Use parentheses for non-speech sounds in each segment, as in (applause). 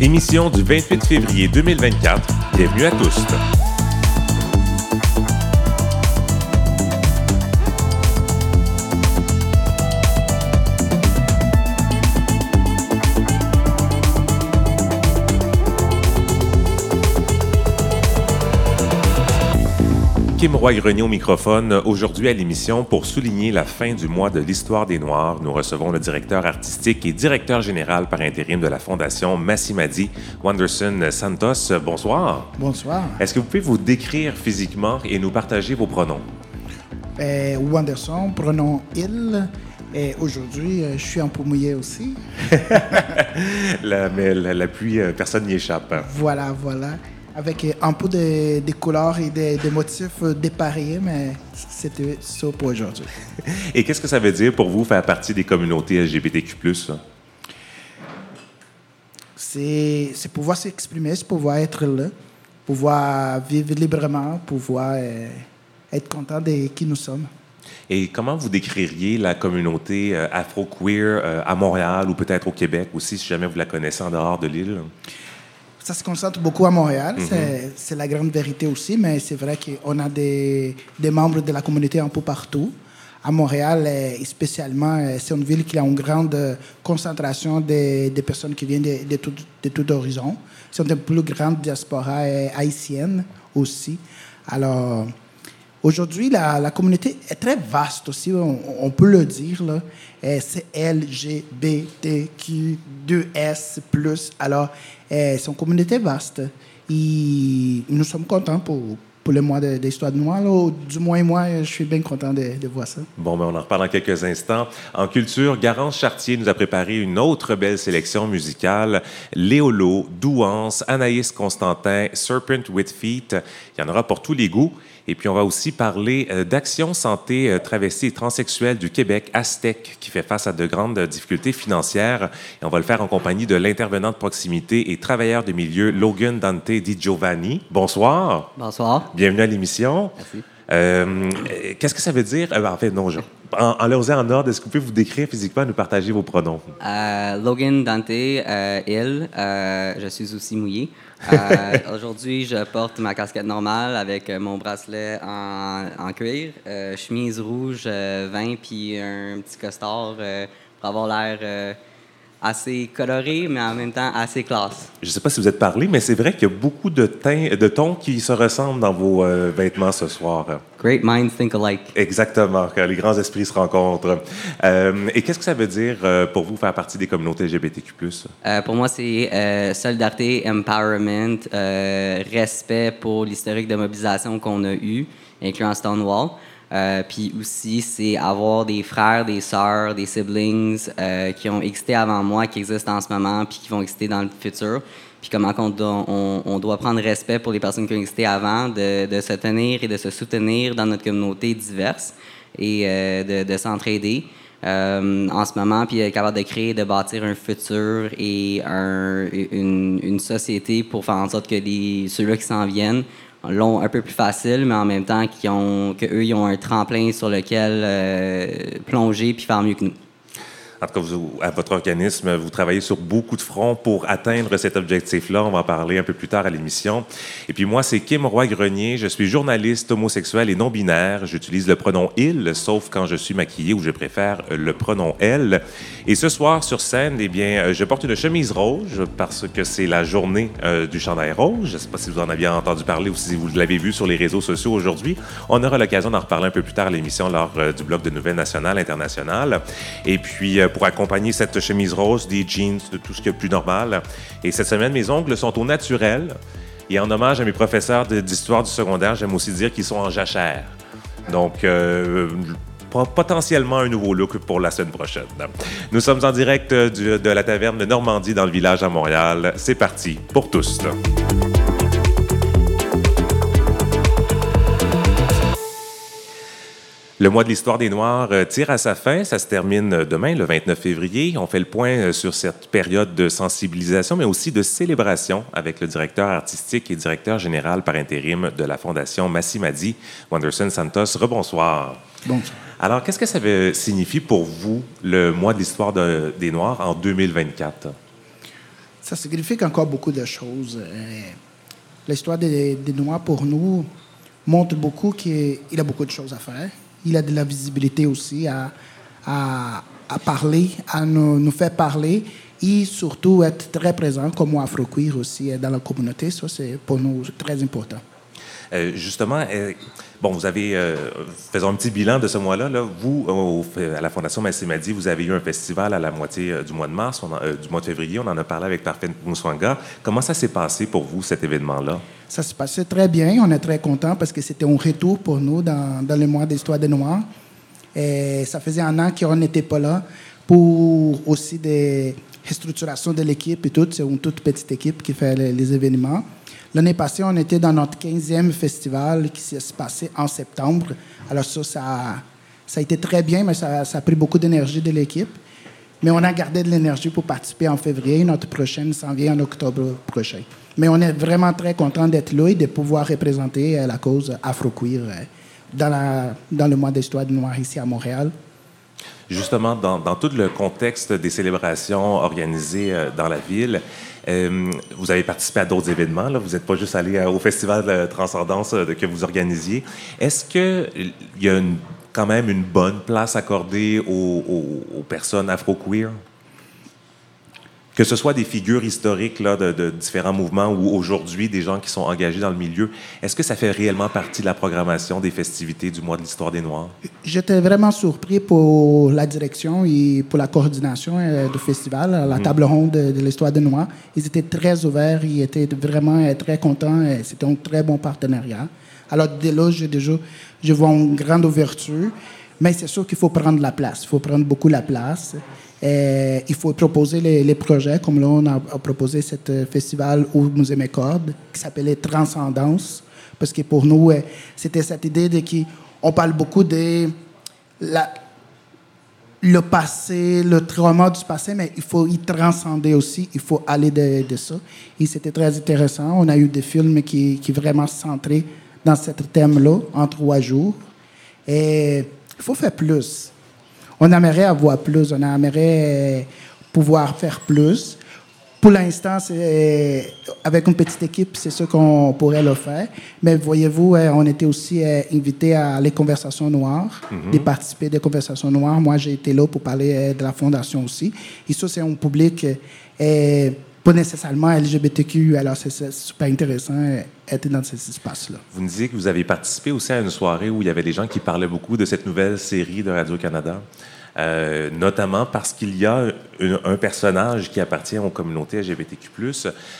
Émission du 28 février 2024. Bienvenue à tous. Kim Roy-Grenier au microphone. Aujourd'hui à l'émission, pour souligner la fin du mois de l'histoire des Noirs, nous recevons le directeur artistique et directeur général par intérim de la Fondation Massimadi, Wanderson Santos. Bonsoir. Bonsoir. Est-ce que vous pouvez vous décrire physiquement et nous partager vos pronoms? Euh, Wanderson, pronom il. Et aujourd'hui, euh, je suis peu mouillé aussi. (laughs) la, mais la, la pluie, euh, personne n'y échappe. Voilà, voilà. Avec euh, un peu de, de couleurs et des de motifs euh, dépareillés, mais c'était ça pour aujourd'hui. (laughs) Et qu'est-ce que ça veut dire pour vous faire partie des communautés LGBTQ+. C'est c'est pouvoir s'exprimer, c'est pouvoir être là, pouvoir vivre librement, pouvoir euh, être content de qui nous sommes. Et comment vous décririez la communauté euh, afro-queer euh, à Montréal ou peut-être au Québec aussi, si jamais vous la connaissez en dehors de l'île? Ça se concentre beaucoup à Montréal, c'est- c'est la grande vérité aussi, mais c'est vrai qu'on a des, des membres de la communauté un peu partout. À Montréal, euh, spécialement, euh, c'est une ville qui a une grande euh, concentration de, de personnes qui viennent de, de tout, de tout horizon. C'est une des plus grandes diaspora euh, haïtienne aussi. Alors, Aujourd'hui, la, communauté est très vaste aussi, on, peut le dire. Euh, C'est LGBTQ2S+. Alors, euh, c'est une communauté vaste. Et nous sommes contents pour, pour le mois de, de de Noir. Du moins, moi, je suis bien content de, de voir ça. Bon, ben, on en reparle dans quelques instants. En culture, Garance Chartier nous a préparé une autre belle sélection musicale. Léolo, Douance, Anaïs Constantin, Serpent with Feet. Il y en aura pour tous les goûts. Et puis, on va aussi parler euh, d'Action Santé euh, Travestis et Transsexuels du Québec, Aztec, qui fait face à de grandes difficultés financières. Et on va le faire en compagnie de l'intervenant de proximité et travailleur de milieu, Logan Dante Di Giovanni. Bonsoir. Bonsoir. Bienvenue à l'émission. Merci. Euh, Qu'est-ce que ça veut dire? Euh, en fait, non, je, en, en leur en ordre, est-ce que vous pouvez vous décrire physiquement, nous partager vos pronoms? Euh, Logan Dante, il, je suis aussi mouillé. (laughs) Aujourd'hui, je porte ma casquette normale avec mon bracelet en, en cuir, chemise rouge, vin, puis un petit costard pour avoir l'air assez coloré, mais en même temps assez classe. Je ne sais pas si vous êtes parlé, mais c'est vrai qu'il y a beaucoup de, teints, de tons qui se ressemblent dans vos euh, vêtements ce soir. Great minds think alike. Exactement, les grands esprits se rencontrent. Euh, et qu'est-ce que ça veut dire euh, pour vous faire partie des communautés LGBTQ+. Pour moi, c'est solidarité, empowerment, respect pour l'historique de mobilisation qu'on a eu, incluant Stonewall. Euh, Puis aussi, c'est avoir des frères, des sœurs, des siblings euh, qui ont existé avant moi, qui existent en ce moment, puis qui vont exister dans le futur. Puis comment doit, on, on doit prendre respect pour les personnes qui ont existé avant, de, de se tenir et de se soutenir dans notre communauté diverse et euh, de, de s'entraider euh, en ce moment, puis être capable de créer, de bâtir un futur et un- une, une société pour faire en sorte que les, ceux-là qui s'en viennent l'ont un peu plus facile, mais en même temps qu'ils ont, que eux, ils ont un tremplin sur lequel euh, plonger puis faire mieux que nous. En tout cas, à votre organisme, vous travaillez sur beaucoup de fronts pour atteindre cet objectif-là. On va en parler un peu plus tard à l'émission. Et puis moi, c'est Kim Roy-Grenier. Je suis journaliste homosexuel et non-binaire. J'utilise le pronom « il », sauf quand je suis maquillé où je préfère le pronom « elle ». Et ce soir, sur scène, eh bien, je porte une chemise rouge parce que c'est la journée euh, du chandail rouge. Je ne sais pas si vous en aviez entendu parler ou si vous l'avez vu sur les réseaux sociaux aujourd'hui. On aura l'occasion d'en reparler un peu plus tard à l'émission lors euh, du bloc de nouvelles nationales, internationales. Et puis, euh, pour accompagner cette chemise rose, des jeans, tout ce qui est plus normal. Et cette semaine, mes ongles sont au naturel. Et en hommage à mes professeurs d'histoire du secondaire, j'aime aussi dire qu'ils sont en jachère. Donc, euh, po- potentiellement un nouveau look pour la semaine prochaine. Nous sommes en direct euh, de la taverne de Normandie dans le village à Montréal. C'est parti pour tous. Le mois de l'histoire des Noirs euh, tire à sa fin. Ça se termine euh, demain, le 29 février. On fait le point euh, sur cette période de sensibilisation, mais aussi de célébration avec le directeur artistique et directeur général par intérim de la Fondation Massimadi, Wanderson Santos. Rebonsoir. Bonsoir. Alors, qu'est-ce que ça veut- signifie pour vous le mois de l'histoire de- des Noirs en 2024? Ça signifie encore beaucoup de choses. L'histoire des, des, Noirs, pour nous, montre beaucoup qu'il a beaucoup de choses à faire. Il a de la visibilité aussi à, à, parler, à nous, nous, faire parler et surtout être très présent comme afro-queer aussi dans la communauté. Ça, c'est pour nous très important. Euh, justement, euh, bon, vous avez, euh, faisons un petit bilan de ce mois-là. Là. Vous, à la Fondation Massimadi, vous avez eu un festival à la moitié du mois de mars, du mois de février. On en a parlé avec Parfait Mousswanga. Comment ça s'est passé pour vous, cet événement-là? Ça s'est passé très bien. On est très contents parce que c'était un retour pour nous dans, dans le mois d'Histoire des Noirs. Et ça faisait un an qu'on n'était pas là pour aussi des restructurations de l'équipe et tout. C'est une toute petite équipe qui fait les événements. L'année passée, on était dans notre 15e festival qui s'est passé en septembre. Alors ça, ça, a été très bien, mais ça, a pris beaucoup d'énergie de l'équipe. Mais on a gardé de l'énergie pour participer en février. Notre prochaine s'en vient en octobre prochain. Mais on est vraiment très content d'être là et de pouvoir représenter euh, la cause afro-queer euh, dans, dans le mois d'histoire du noir ici à Montréal. Justement, dans, dans, tout le contexte des célébrations organisées euh, dans la ville, euh, vous avez participé à d'autres événements. Là. Vous n'êtes pas juste allé au Festival de Transcendance euh, que vous organisiez. Est-ce qu'il y a une, quand même une bonne place accordée aux, aux, aux personnes afro-queer? Que ce soit des figures historiques là, de, de différents mouvements ou aujourd'hui des gens qui sont engagés dans le milieu, est-ce que ça fait réellement partie de la programmation des festivités du mois de l'histoire des Noirs? J'étais vraiment surpris pour la direction et pour la coordination euh, du festival, la mmh. table ronde de, de l'histoire des Noirs. Ils étaient très ouverts, ils étaient vraiment euh, très contents. C'était un très bon partenariat. Alors, dès là, je, déjà, je vois une grande ouverture. Mais c'est sûr qu'il faut prendre la place. Il faut prendre beaucoup la place. Et il faut proposer les, projets, comme là, on a, proposé ce festival où nous aimons cordes, qui s'appelait Transcendance, parce que pour nous, c'était cette idée de qu'on parle beaucoup de le passé, le trauma du passé, mais il faut y transcender aussi, il faut aller de, de ça. Et c'était très intéressant. On a eu des films qui, qui vraiment centrés dans ce thème-là, en trois jours. Et il faut faire plus on aimerait avoir plus, on aimerait pouvoir faire plus. Pour l'instant, avec une petite équipe, c'est ce qu'on pourrait le faire. Mais voyez-vous, on était aussi invité à les conversations noires, mm -hmm. de participer des conversations noires. Moi, j'ai été là pour parler de la fondation aussi. Et ça, c'est un public eh, pas nécessairement LGBTQ. Alors, c'est super intéressant d'être dans cet espace-là. Vous nous disiez que vous avez participé aussi à une soirée où il y avait des gens qui parlaient beaucoup de cette nouvelle série de Radio-Canada. Euh, notamment parce qu'il y a un, un, personnage qui appartient aux communautés LGBTQ+.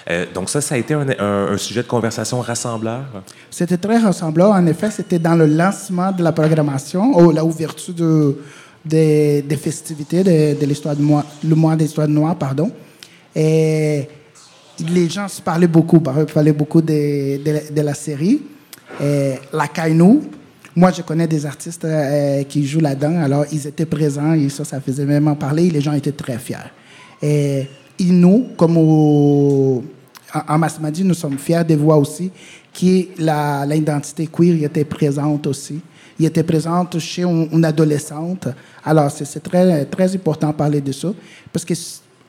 Euh, donc ça, ça a été un, un, un, sujet de conversation rassembleur? C'était très rassembleur. En effet, c'était dans le lancement de la programmation, ou la ouverture de, des, des festivités de, de l'histoire du mois, le mois d'histoire noire, pardon. Et les gens se parlaient beaucoup, parlaient beaucoup de, de, la série. Et la Kainou, moi, je connais des artistes euh, qui jouent là-dedans, alors ils étaient présents et ça, ça faisait vraiment parler et les gens étaient très fiers. Et, nous, comme au, en, en Massamadi, nous sommes fiers de voir aussi que l'identité queer était présente aussi. Il était présente chez une, adolescente. Alors, c'est très, très important de parler de ça parce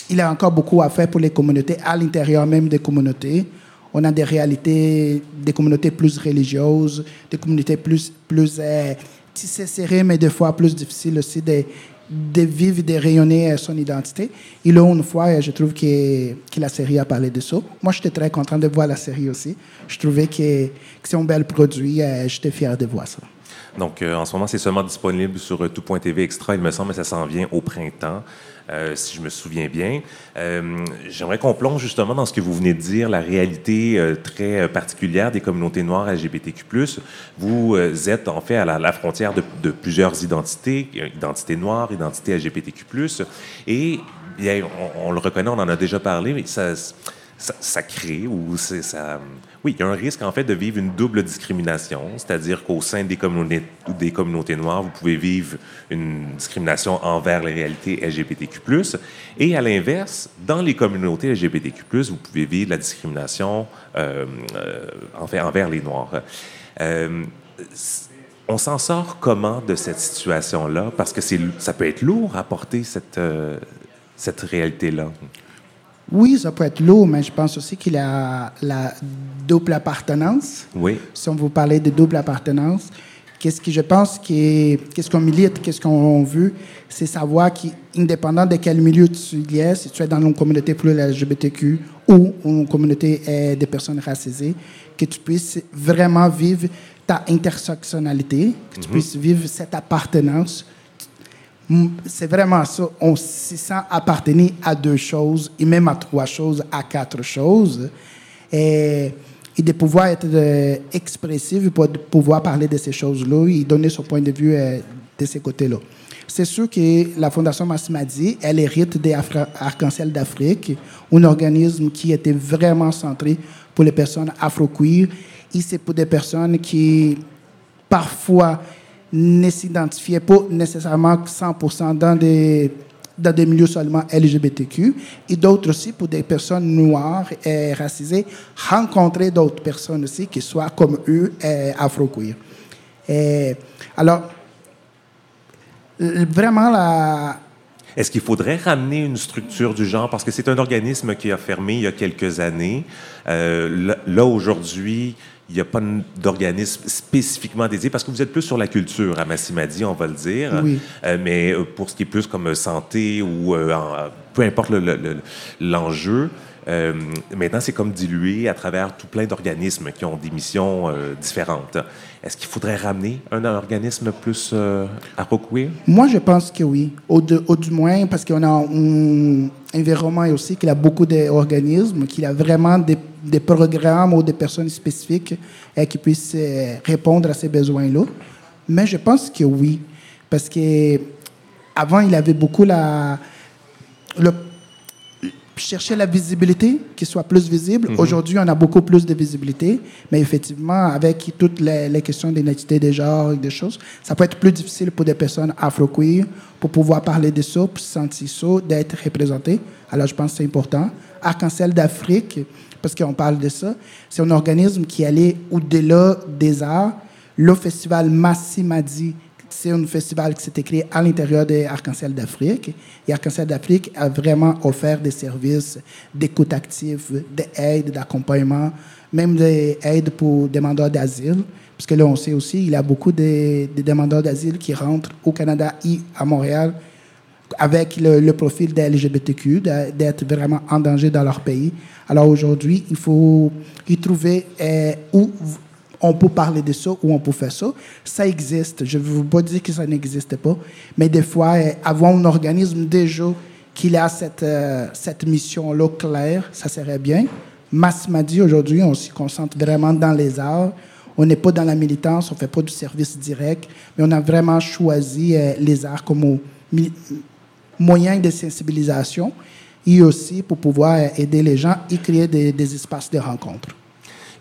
qu'il y a encore beaucoup à faire pour les communautés, à l'intérieur même des communautés on a des réalités, des communautés plus religieuses, des communautés plus, plus euh, tissées serrées, mais des fois plus difficiles aussi de, de vivre, de rayonner son identité. Et là, une fois, je trouve que, que la série a parlé de ça. Moi, j'étais très content de voir la série aussi. Je trouvais que, que c'est un bel produit. J'étais fier de voir ça. Donc, euh, en ce moment, c'est seulement disponible sur euh, tout.tv extra, il me semble, mais ça s'en vient au printemps. Euh, si je me souviens bien. Euh, J'aimerais qu'on plonge justement dans ce que vous venez de dire, la réalité euh, très particulière des communautés noires LGBTQ+. Vous êtes en fait à la, frontière de, plusieurs identités, identité noire, identité LGBTQ+. Et bien, on, le reconnaît, on en a déjà parlé, mais ça, ça crée ou ça oui, il y a un risque en fait de vivre une double discrimination, c'est-à-dire qu'au sein des communautés, noires, vous pouvez vivre une discrimination envers les réalités LGBTQ+, et à l'inverse, dans les communautés LGBTQ+, vous pouvez vivre la discrimination euh, euh, envers les Noirs. Euh, on s'en sort comment de cette situation-là? Parce que ça peut être lourd à porter cette, euh, cette réalité-là. Oui, ça peut être lourd, mais je pense aussi qu'il y a la double appartenance. Oui. Si on vous parlait de double appartenance, qu'est-ce que je pense qu'est-ce qu'on milite, qu'est-ce qu'on veut, c'est savoir qu'indépendant de quel milieu tu es, si tu es dans une communauté plus LGBTQ ou une communauté euh, de personnes racisées, que tu puisses vraiment vivre ta intersectionnalité, que tu mhm. puisses vivre cette appartenance c'est vraiment ça. On se sent appartenir à deux choses, et même à trois choses, à quatre choses. Et, de pouvoir être euh, expressif, de pouvoir parler de ces choses-là et donner son point de vue euh, de ces côtés-là. C'est sûr que la Fondation Massimadi, elle hérite des Arc-en-Ciel d'Afrique, un organisme qui était vraiment centré pour les personnes afro-queer. Et c'est pour des personnes qui, parfois, ne s'identifiaient pas nécessairement 100% dans des, dans des milieux seulement LGBTQ, et d'autres aussi pour des personnes noires et racisées, rencontrer d'autres personnes aussi qui soient comme eux, afro-queer. alors, vraiment, la, est-ce qu'il faudrait ramener une structure du genre? Parce que c'est un organisme qui a fermé il y a quelques années. Euh, là, aujourd'hui, il n'y a pas d'organisme spécifiquement dédié, parce que vous êtes plus sur la culture à Massimadi, on va le dire. Oui. Euh, mais euh, pour ce qui est plus comme santé ou peu importe l'enjeu, maintenant, c'est comme dilué à travers tout plein d'organismes qui ont des missions différentes. Est-ce qu'il faudrait ramener un organisme plus euh, Moi, je pense que oui. Au, du moins, parce qu'on a un environnement aussi qu'il a beaucoup d'organismes, qu'il a vraiment des, programmes ou des personnes spécifiques qui puissent euh, répondre à ces besoins-là. Mais je pense que oui. Parce que avant, il avait beaucoup la, le chercher la visibilité, qu'il soit plus visible. Mhm. Aujourd'hui, on a beaucoup plus de visibilité, mais effectivement, avec toutes les, questions d'identité des genres et des choses, ça peut être plus difficile pour des personnes afro-queer pour pouvoir parler de ça, pour se sentir ça, d'être représenté. Alors, je pense que c'est important. Arc-en-Ciel d'Afrique, parce qu'on parle de ça, c'est un organisme qui allait au-delà des arts. Le festival Massimadi c'est un festival qui s'est créé à l'intérieur de Arc-en-Ciel d'Afrique. Et Arc-en-Ciel d'Afrique a vraiment offert des services d'écoute active, d'aide, d'accompagnement, même des aides pour demandeurs d'asile. Parce que là, on sait aussi, il y a beaucoup de, demandeurs d'asile qui rentrent au Canada et à Montréal avec le, profil des LGBTQ, d'être vraiment en danger dans leur pays. Alors aujourd'hui, il faut y trouver euh, où on peut parler de ça ou on peut faire ça. Ça existe. Je ne veux pas dire que ça n'existe pas, mais des fois, eh, avoir un organisme déjà qui a cette, euh, cette mission-là claire, ça serait bien. Masmadi, aujourd'hui, on s'y concentre vraiment dans les arts. On n'est pas dans la militance, on ne fait pas du service direct, mais on a vraiment choisi eh, les arts comme moyen de sensibilisation et aussi pour pouvoir eh, aider les gens et créer des espaces de rencontre.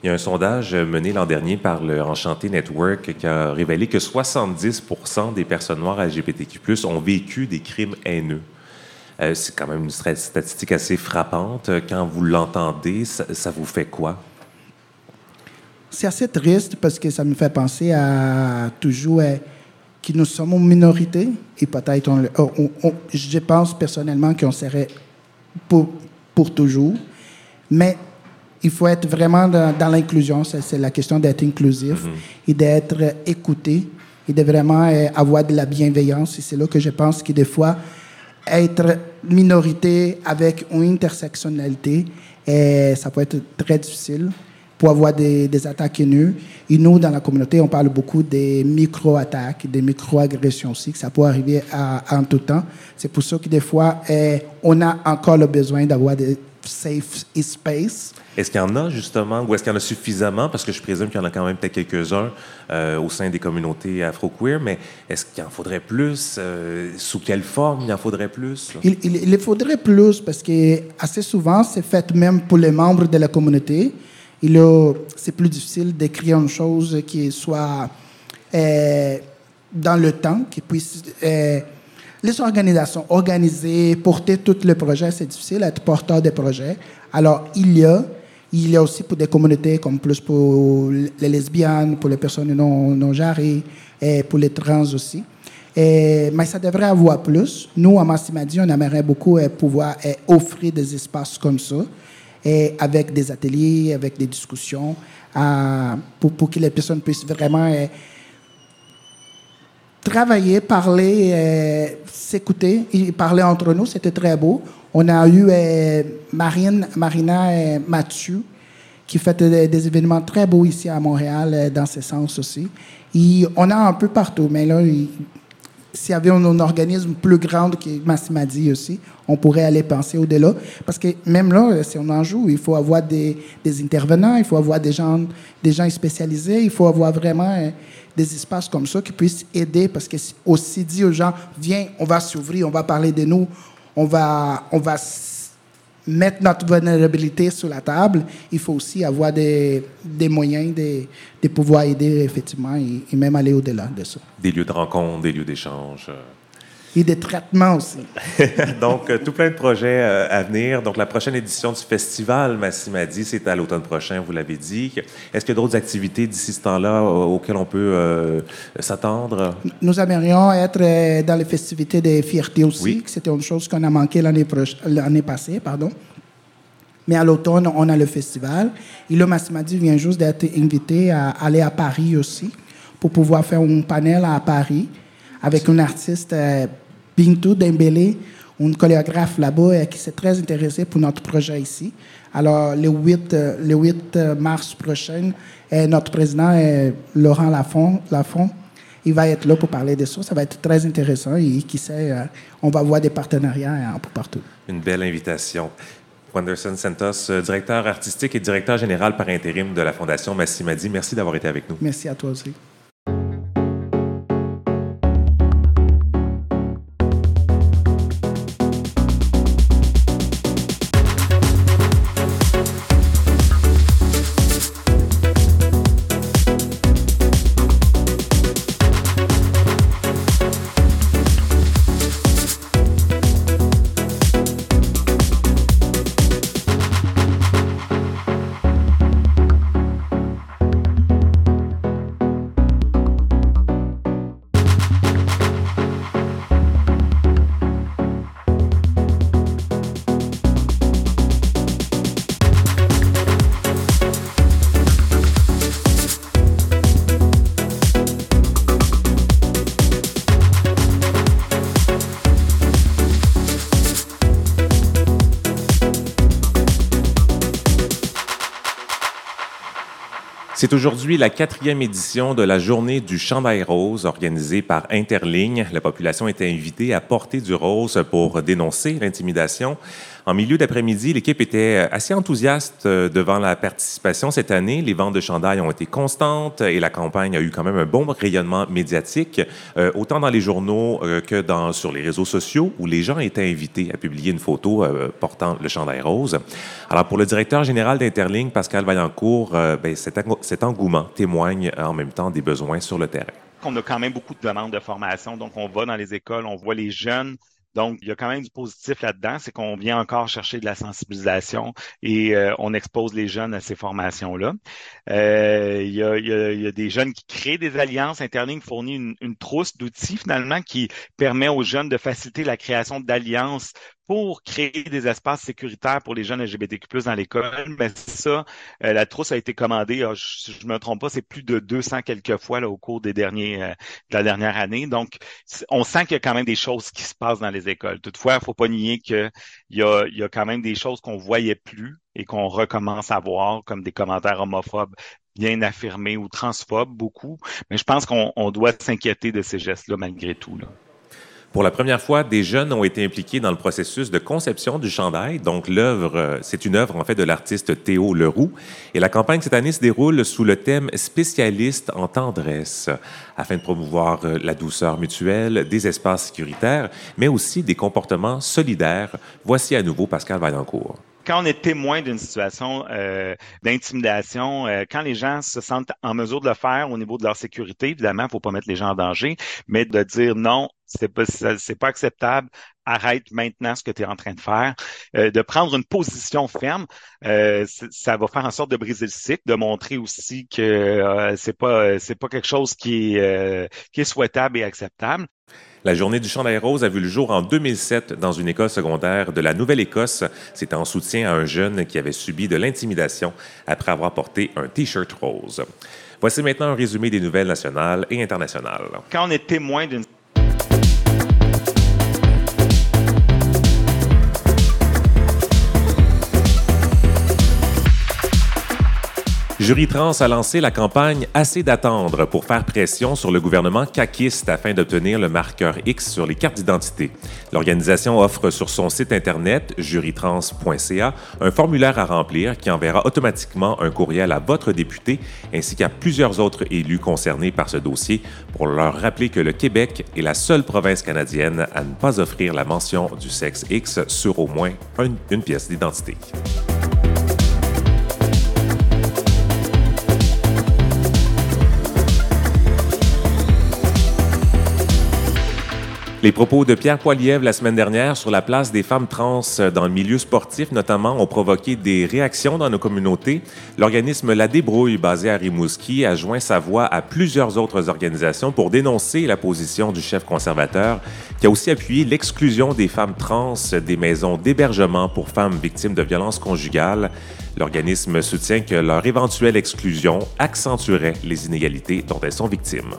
Il y a un sondage mené l'an dernier par le Enchanté Network qui a révélé que 70 des personnes noires LGBTQ+, ont vécu des crimes haineux. Euh, c'est quand même une statistique assez frappante. Quand vous l'entendez, ça, vous fait quoi? C'est assez triste parce que ça me fait penser à toujours euh, que nous sommes une minorité et peut-être, je pense personnellement qu'on serait pour, pour toujours. Mais il faut être vraiment dans, l'inclusion. C'est la question d'être inclusif mhm. et d'être écouté et de vraiment euh, avoir de la bienveillance. Et c'est là que je pense que des fois, être minorité avec une intersectionnalité, et euh, ça peut être très difficile pour avoir des, attaques haineuses. Et nous, dans la communauté, on parle beaucoup des micro-attaques, des micro-agressions aussi, que ça peut arriver à, en tout temps. C'est pour ça que des fois, euh, on a encore le besoin d'avoir des safe space est-ce qu'il y en a justement, ou est-ce qu'il y en a suffisamment, parce que je présume qu'il y en a quand même peut-être quelques-uns euh, au sein des communautés afro-queer, mais est-ce qu'il en faudrait plus? Euh, sous quelle forme il en faudrait plus? Il, faudrait plus, parce que assez souvent, c'est fait même pour les membres de la communauté. C'est plus difficile d'écrire une chose qui soit euh, dans le temps, qui puisse les organisations organiser, porter tout le projet, c'est difficile, être porteur des projets. Alors, il y a il y a aussi pour des communautés comme plus pour les lesbiennes, pour les personnes non, non jarées, et pour les trans aussi. Mais ça devrait avoir plus. Nous, à Massimadi, on aimerait beaucoup pouvoir offrir des espaces comme ça, et avec des ateliers, avec des discussions, pour, pour, que les personnes puissent vraiment travailler, parler, s'écouter, parler entre nous. C'était très beau. On a eu Marine, Marina et Mathieu qui fait des, événements très beaux ici à Montréal dans ce sens aussi. Et on a un peu partout, mais là, s'il y avait un, organisme plus grand que Massimadi aussi, on pourrait aller penser au-delà. Parce que même là, si on en joue, il faut avoir des, intervenants, il faut avoir des gens, des gens spécialisés, il faut avoir vraiment des espaces comme ça qui puissent aider. Parce que aussi dit aux gens, viens, on va s'ouvrir, on va parler de nous, on va, on va mettre notre vulnérabilité sur la table, il faut aussi avoir des, des moyens de, de, pouvoir aider effectivement et, et même aller au-delà de ça. Des lieux de rencontre, des lieux d'échange. Euh, et des traitements aussi. (laughs) Donc, euh, tout plein de projets euh, à venir. Donc, la prochaine édition du festival Massimadi, c'est à l'automne prochain, vous l'avez dit. Est-ce qu'il y a d'autres activités d'ici ce temps-là auxquelles on peut s'attendre? Nous aimerions être dans les festivités des fiertés aussi. C'était une chose qu'on a manqué l'année passée. Pardon. Mais à l'automne, on a le festival. Et le Massimadi vient juste d'être invité à aller à Paris aussi pour pouvoir faire un panel à Paris avec un artiste, euh, Bintou Dembélé, un chorégraphe là-bas euh, qui s'est très intéressé pour notre projet ici. Alors, le 8, euh, le 8 mars prochain, notre président, Laurent Lafont, Lafont, il va être là pour parler de ça. Ça va être très intéressant et qui sait, on va voir des partenariats un peu partout. Une belle invitation. Wanderson Santos, directeur artistique et directeur général par intérim de la Fondation Massimadi, merci d'avoir été avec nous. Merci à toi aussi. C'est aujourd'hui la quatrième édition de la journée du chandail rose organisée par Interligne. La population était invitée à porter du rose pour dénoncer l'intimidation. En milieu d'après-midi, l'équipe était assez enthousiaste euh, devant la participation cette année. Les ventes de chandail ont été constantes et la campagne a eu quand même un bon rayonnement médiatique, euh, autant dans les journaux euh, que sur les réseaux sociaux, où les gens étaient invités à publier une photo portant le chandail rose. Alors, pour le directeur général d'Interligne, Pascal Vaillancourt, ben, cet engouement témoigne en même temps des besoins sur le terrain. On a quand même beaucoup de demandes de formation, donc on va dans les écoles, on voit les jeunes donc, il y a quand même du positif là-dedans, c'est qu'on vient encore chercher de la sensibilisation et euh, on expose les jeunes à ces formations-là. Euh, il, y a, des jeunes qui créent des alliances. Interling fournit une, une trousse d'outils finalement qui permet aux jeunes de faciliter la création d'alliances pour créer des espaces sécuritaires pour les jeunes LGBTQ+, dans l'école. Mais ça, euh, la trousse a été commandée, ah, je, je me trompe pas, c'est plus de 200 quelques fois là, au cours des derniers, euh, de la dernière année. Donc, on sent qu'il y a quand même des choses qui se passent dans les écoles. Toutefois, il faut pas nier qu'il y a, y a quand même des choses qu'on voyait plus et qu'on recommence à voir, comme des commentaires homophobes bien affirmés ou transphobes, beaucoup. Mais je pense qu'on doit s'inquiéter de ces gestes-là malgré tout. Là. Pour la première fois, des jeunes ont été impliqués dans le processus de conception du chandail. Donc, l'œuvre, euh, c'est une œuvre en fait de l'artiste Théo Leroux. Et la campagne cette année se déroule sous le thème spécialiste en tendresse, afin de promouvoir euh, la douceur mutuelle, des espaces sécuritaires, mais aussi des comportements solidaires. Voici à nouveau Pascal Vaillancourt quand on est témoin d'une situation euh, d'intimidation, euh, quand les gens se sentent en mesure de le faire au niveau de leur sécurité, évidemment, il ne faut pas mettre les gens en danger, mais de dire non, c'est pas, c'est pas acceptable. Arrête maintenant ce que tu es en train de faire. Euh, de prendre une position ferme, euh, ça va faire en sorte de briser le cycle, de montrer aussi que euh, c'est pas c'est pas quelque chose qui est qui est souhaitable et acceptable. La journée du chandail rose a vu le jour en 2007 dans une école secondaire de la Nouvelle-Écosse. C'était en soutien à un jeune qui avait subi de l'intimidation après avoir porté un T-shirt rose. Voici maintenant un résumé des nouvelles nationales et internationales. Quand on est témoin d'une Jury Trans a lancé la campagne Assez d'attendre pour faire pression sur le gouvernement caquiste afin d'obtenir le marqueur X sur les cartes d'identité. L'organisation offre sur son site internet jurytrans.ca un formulaire à remplir qui enverra automatiquement un courriel à votre député ainsi qu'à plusieurs autres élus concernés par ce dossier pour leur rappeler que le Québec est la seule province canadienne à ne pas offrir la mention du sexe X sur au moins une, une pièce d'identité. Les propos de Pierre Poilievre la semaine dernière sur la place des femmes trans dans le milieu sportif, notamment, ont provoqué des réactions dans nos communautés. L'organisme La Débrouille, basé à Rimouski, a joint sa voix à plusieurs autres organisations pour dénoncer la position du chef conservateur, qui a aussi appuyé l'exclusion des femmes trans des maisons d'hébergement pour femmes victimes de violences conjugales. L'organisme soutient que leur éventuelle exclusion accentuerait les inégalités dont elles sont victimes.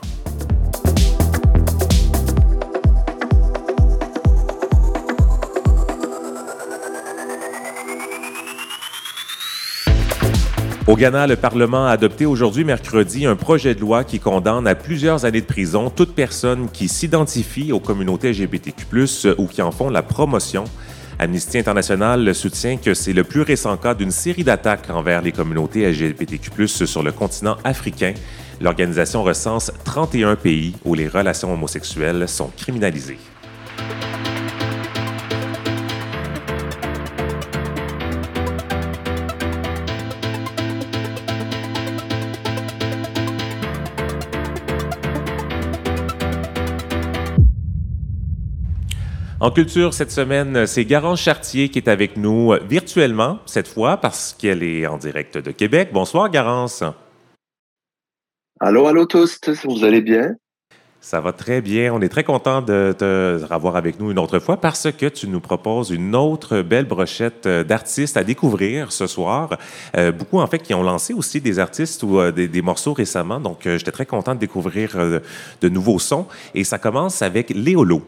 Au Ghana, le Parlement a adopté aujourd'hui, mercredi, un projet de loi qui condamne à plusieurs années de prison toute personne qui s'identifie aux communautés LGBTQ+, ou qui en font la promotion. Amnesty International soutient que c'est le plus récent cas d'une série d'attaques envers les communautés LGBTQ+, sur le continent africain. L'organisation recense 31 pays où les relations homosexuelles sont criminalisées. En culture, cette semaine, c'est Garance Chartier qui est avec nous virtuellement, cette fois, parce qu'elle est en direct de Québec. Bonsoir, Garance. Allô, allô tous, vous allez bien? Ça va très bien. On est très content de te revoir avec nous une autre fois parce que tu nous proposes une autre belle brochette d'artistes à découvrir ce soir. Euh, beaucoup, en fait, qui ont lancé aussi des artistes ou euh, des, morceaux récemment. Donc, euh, j'étais très content de découvrir de nouveaux sons. Et ça commence avec Léolo.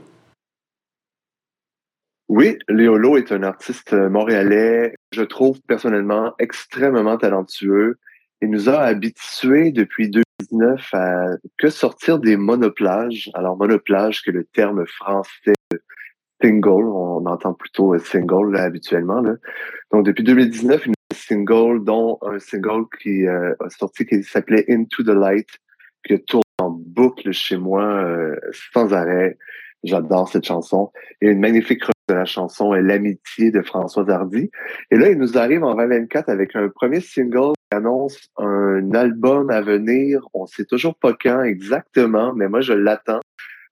Oui, Léolo est un artiste montréalais, je trouve personnellement extrêmement talentueux. Il nous a habitués depuis 2019 à que sortir des monoplages. Alors, monoplage, que le terme français single, on entend plutôt single habituellement. Donc, depuis 2019, une single, dont un single qui euh, a sorti qui s'appelait Into the Light, qui tourne en boucle chez moi euh, sans arrêt. J'adore cette chanson. Il y a une magnifique de la chanson L'amitié de François Hardy. Et là, il nous arrive en 2024 avec un premier single qui annonce un album à venir. On sait toujours pas quand exactement, mais moi, je l'attends.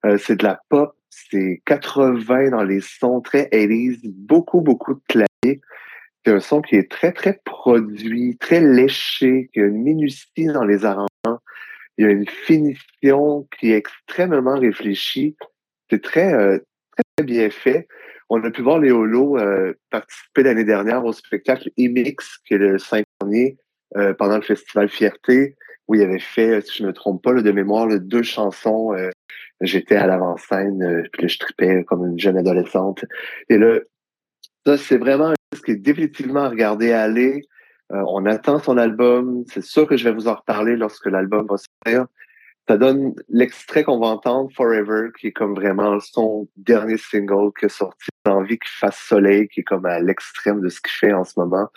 Euh, c'est de la pop, c'est 80 dans les sons, très 80 beaucoup, beaucoup de claviers. C'est un son qui est très, très produit, très léché, qui a une minutie dans les arrangements. Il y a une finition qui est extrêmement réfléchie. C'est très, euh, très bien fait. On a pu voir Léolo euh, participer l'année dernière au spectacle Emix, qui est le cinq dernier, euh, pendant le festival Fierté, où il avait fait, si je ne me trompe pas, de mémoire, deux chansons. J'étais à l'avant-scène, puis là, je tripais comme une jeune adolescente. Et là, ça, c'est vraiment ce qui est définitivement à regarder aller. on attend son album. C'est sûr que je vais vous en reparler lorsque l'album va sortir. Ça donne l'extrait qu'on va entendre, Forever, qui est comme vraiment son dernier single qui est sorti. Envie qu'il fasse soleil, qui est comme à l'extrême de ce qu'il fait en ce moment.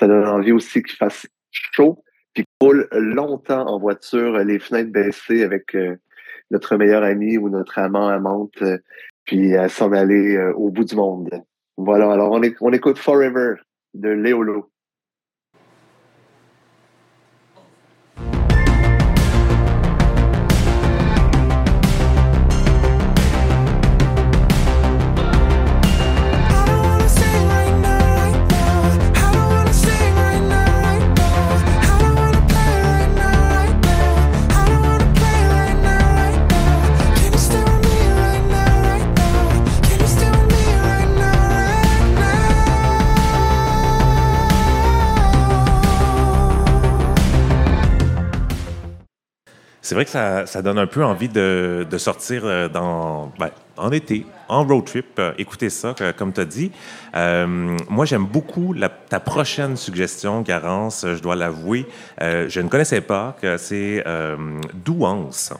Ça donne envie aussi qu'il fasse chaud, puis qu'il roule longtemps en voiture, les fenêtres baissées avec euh, notre meilleur ami ou notre amant, amante, euh, puis s'en aller euh, au bout du monde. Voilà, alors on, on écoute Forever de Léolo. C'est vrai que ça, donne un peu envie de, sortir euh, dans, ben, en été, en road trip, euh, écouter ça, comme tu as dit. Euh, moi, j'aime beaucoup ta prochaine suggestion, Garance, je dois l'avouer. Je ne connaissais pas que c'est Douance.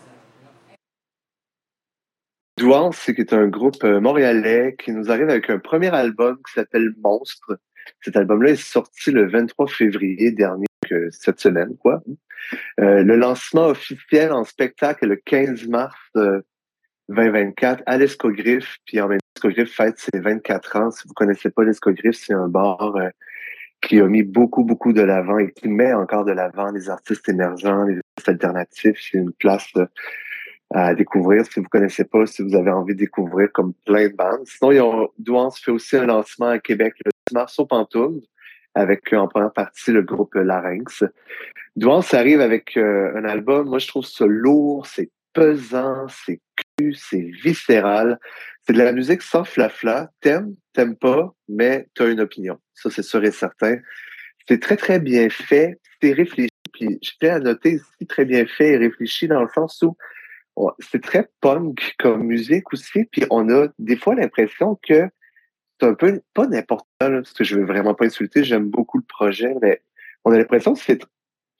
Douance, c'est un groupe montréalais qui nous arrive avec un premier album qui s'appelle Monstre. Cet album-là est sorti le 23 février dernier, cette semaine, quoi. Euh, le lancement officiel en spectacle est le 15 mars 2024 à l'Escogriffe. Puis en même l'Escogriffe fête ses 24 ans. Si vous connaissez pas l'Escogriffe, c'est un bar euh, qui a mis beaucoup, beaucoup de l'avant et qui met encore de l'avant les artistes émergents, les artistes alternatifs. C'est une place euh, à découvrir si vous connaissez pas, si vous avez envie de découvrir comme plein de bandes. Sinon, il y a, Douance fait aussi un lancement à Québec le 10 mars au Pantoum avec en première partie le groupe Larynx. Douance arrive avec euh, un album, moi je trouve ça lourd, c'est pesant, c'est cru, c'est viscéral. C'est de la musique sans flafla. T'aimes, t'aimes pas, mais t'as une opinion. Ça, c'est sûr et certain. C'est très, très bien fait. C'est réfléchi. Puis, je tiens à noter, c'est très bien fait et réfléchi dans le sens où c'est très punk comme musique aussi. Puis, on a des fois l'impression que c'est un peu, pas n'importe quoi, parce que je veux vraiment pas insulter. J'aime beaucoup le projet, mais on a l'impression que c'est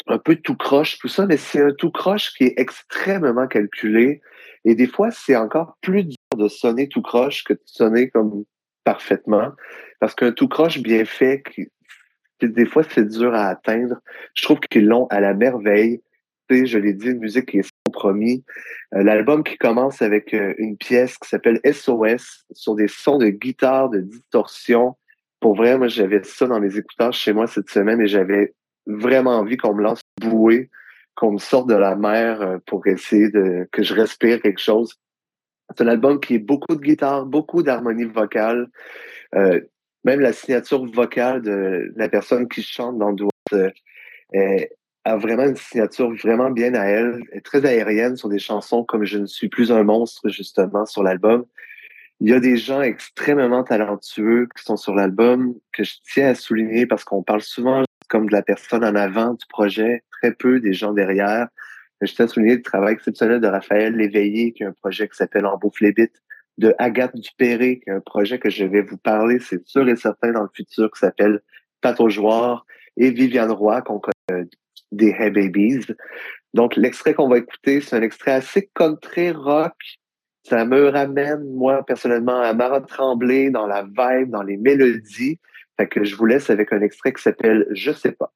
un peu tout croche, tout ça, mais c'est un tout croche qui est extrêmement calculé. Et des fois, c'est encore plus dur de sonner tout croche que de sonner comme parfaitement. Parce qu'un tout croche bien fait, qui, des fois, c'est dur à atteindre. Je trouve qu'ils l'ont à la merveille. Tu sais, je l'ai dit, une musique qui est sans promis. Euh, l'album qui commence avec euh, une pièce qui s'appelle SOS sur des sons de guitare, de distorsion. Pour vrai, moi, j'avais ça dans mes écouteurs chez moi cette semaine et j'avais vraiment envie qu'on me lance bouée, qu'on me sorte de la mer euh, pour essayer de que je respire quelque chose. C'est un album qui est beaucoup de guitare, beaucoup d'harmonie vocale. Euh, même la signature vocale de la personne qui chante dans Douce euh, a vraiment une signature vraiment bien à elle. Est très aérienne sur des chansons comme Je ne suis plus un monstre, justement, sur l'album. Il y a des gens extrêmement talentueux qui sont sur l'album que je tiens à souligner parce qu'on parle souvent comme de la personne en avant du projet, très peu des gens derrière. Je tiens à souligner le travail exceptionnel de Raphaël Léveillé, qui a un projet qui s'appelle En de Agathe Dupéré, qui a un projet que je vais vous parler, c'est sûr et certain, dans le futur, qui s'appelle Pato Joueur, et Viviane Roy, qu'on connaît des Hey Babies. Donc, l'extrait qu'on va écouter, c'est un extrait assez country rock. Ça me ramène, moi, personnellement, à Marat Tremblay dans la vibe, dans les mélodies. Fait que je vous laisse avec un extrait qui s'appelle Je sais pas.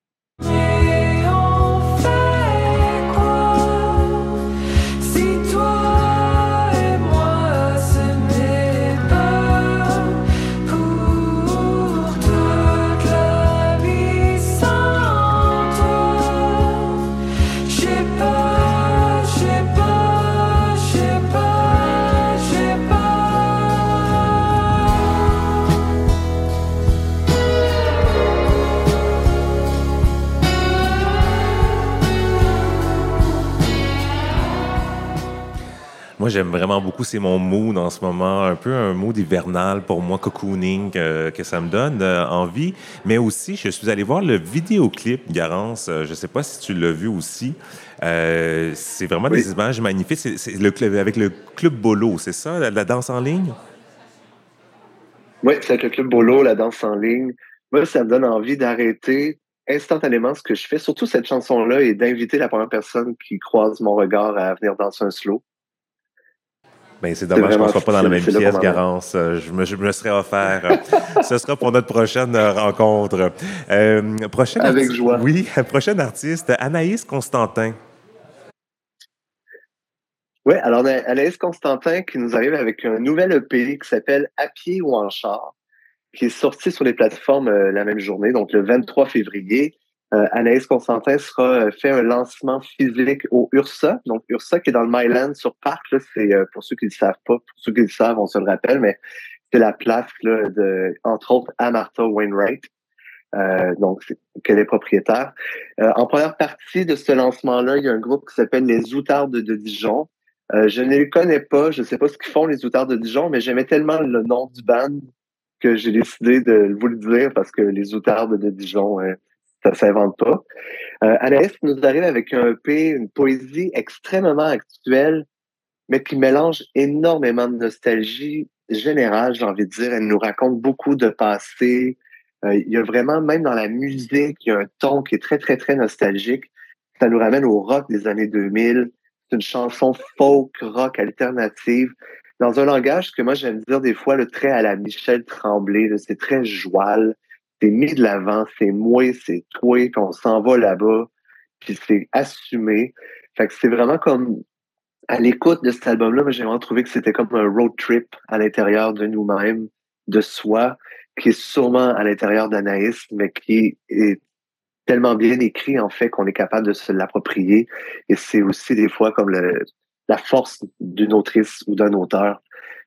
Moi, j'aime vraiment beaucoup. C'est mon mood en ce moment. Un peu un mood hivernal pour moi, cocooning, que, que ça me donne euh, envie. Mais aussi, je suis allé voir le vidéoclip, Garance. Euh, je ne sais pas si tu l'as vu aussi. Euh, c'est vraiment des images magnifiques. C'est le club, avec le Club Bolo, c'est ça, la, la, danse en ligne? Oui, c'est avec le Club Bolo, la danse en ligne. Moi, ça me donne envie d'arrêter instantanément ce que je fais, surtout cette chanson-là, et d'inviter la première personne qui croise mon regard à venir danser un slow. Ben, c'est dommage qu'on ne soit pas dans la même pièce, Garance. Euh, je me, je me serais offert. Euh, (laughs) ce sera pour notre prochaine euh, rencontre. Euh, prochaine Avec joie. Oui, (laughs) prochaine artiste, Anaïs Constantin. Oui, alors Anaïs Constantin qui nous arrive avec un nouvel EP qui s'appelle À pied ou en char, qui est sorti sur les plateformes la même journée, donc le 23 février euh, Anaïs Constantin sera euh, fait un lancement physique au URSA. Donc, URSA qui est dans le Myland sur Parc, c'est euh, pour ceux qui ne le savent pas, pour ceux qui le savent, on se le rappelle, mais c'est la place là, de, entre autres, à Wainwright. Euh, donc, qu'elle est propriétaire. en première partie de ce lancement-là, il y a un groupe qui s'appelle les Outardes de Dijon. je ne les connais pas, je ne sais pas ce qu'ils font les Outardes de Dijon, mais j'aimais tellement le nom du band que j'ai décidé de vous le dire parce que les Outardes de Dijon, ça s'invente pas. Euh, Anaïs nous arrive avec un EP, une poésie extrêmement actuelle, mais qui mélange énormément de nostalgie générale, j'ai envie de dire. Elle nous raconte beaucoup de passé. Euh, il y a vraiment, même dans la musique, il y a un ton qui est très, très, très nostalgique. Ça nous ramène au rock des années 2000. C'est une chanson folk, rock alternative, dans un langage que moi j'aime dire des fois le trait à la Michel Tremblay. C'est très joual c'est mis de l'avant, c'est moi, c'est toi, qu'on s'en va là-bas, puis c'est assumé. Fait que c'est vraiment comme à l'écoute de cet album-là, j'ai vraiment trouvé que c'était comme un road trip à l'intérieur de nous-mêmes, de soi, qui est sûrement à l'intérieur d'Anaïs, mais qui est tellement bien écrit, en fait, qu'on est capable de se l'approprier. Et c'est aussi des fois comme la force d'une autrice ou d'un auteur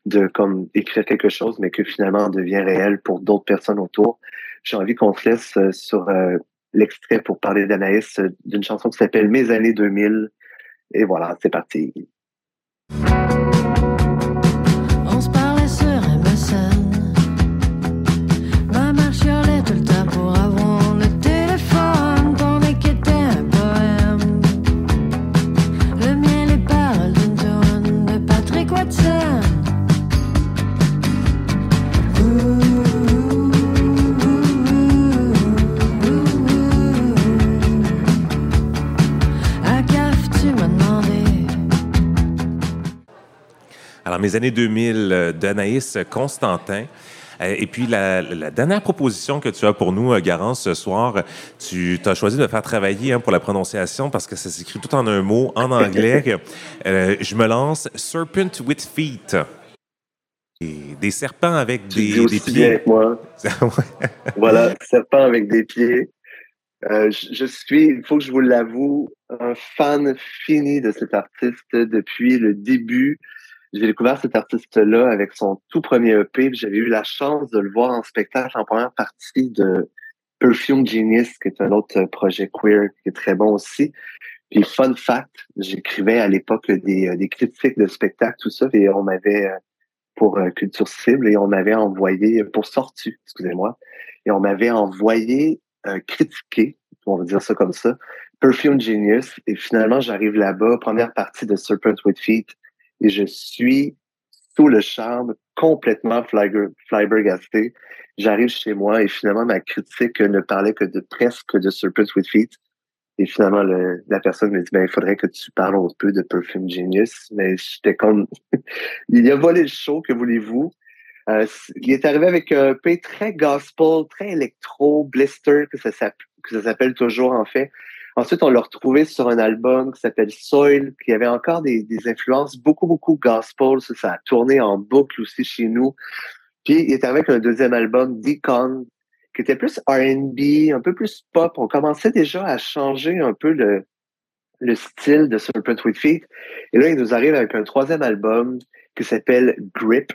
de comme écrire quelque chose, mais que finalement devient réel pour d'autres personnes autour j'ai envie qu'on se laisse euh, sur euh, l'extrait pour parler d'Anaïs euh, d'une chanson qui s'appelle Mes années 2000. Et voilà, c'est parti. Mes années 2000 euh, d'Anaïs Constantin. Euh, et puis, la, dernière proposition que tu as pour nous, euh, Garance, ce soir, tu as choisi de faire travailler hein, pour la prononciation parce que ça s'écrit tout en un mot en (laughs) anglais. je me lance Serpent with Feet. des serpents avec des, des pieds. moi. (laughs) voilà, serpent avec des pieds. je, je, suis, il faut que je vous l'avoue, un fan fini de cet artiste depuis le début j'ai découvert cet artiste-là avec son tout premier EP. J'avais eu la chance de le voir en spectacle en première partie de Perfume Genius, qui est un autre projet queer qui est très bon aussi. Puis fun fact, j'écrivais à l'époque des, euh, des, critiques de spectacle, tout ça, et on m'avait euh, pour euh, Culture Cible et on m'avait envoyé pour Sortu, excusez-moi, et on m'avait envoyé euh, critiquer, on va dire ça comme ça, Perfume Genius. Et finalement, j'arrive là-bas, première partie de Serpent with Feet et je suis sous le charme, complètement flabbergasté. J'arrive chez moi et finalement, ma critique ne parlait que de presque de Serpent with Feet. Et finalement, la personne me dit, ben, il faudrait que tu parles un peu de Perfume Genius. Mais j'étais comme, (laughs) il a volé le show, que voulez-vous? Euh, il est arrivé avec un P très gospel, très électro, blister, que ça s'appelle toujours, en fait. Ensuite, on l'a retrouvé sur un album qui s'appelle Soil, qui avait encore des, influences beaucoup, beaucoup gospel. Ça, ça, a tourné en boucle aussi chez nous. Puis, il arrivé avec un deuxième album, Deacon, qui était plus R&B, un peu plus pop. On commençait déjà à changer un peu le, le style de Serpent with Feet. Et là, il nous arrive avec un troisième album qui s'appelle Grip.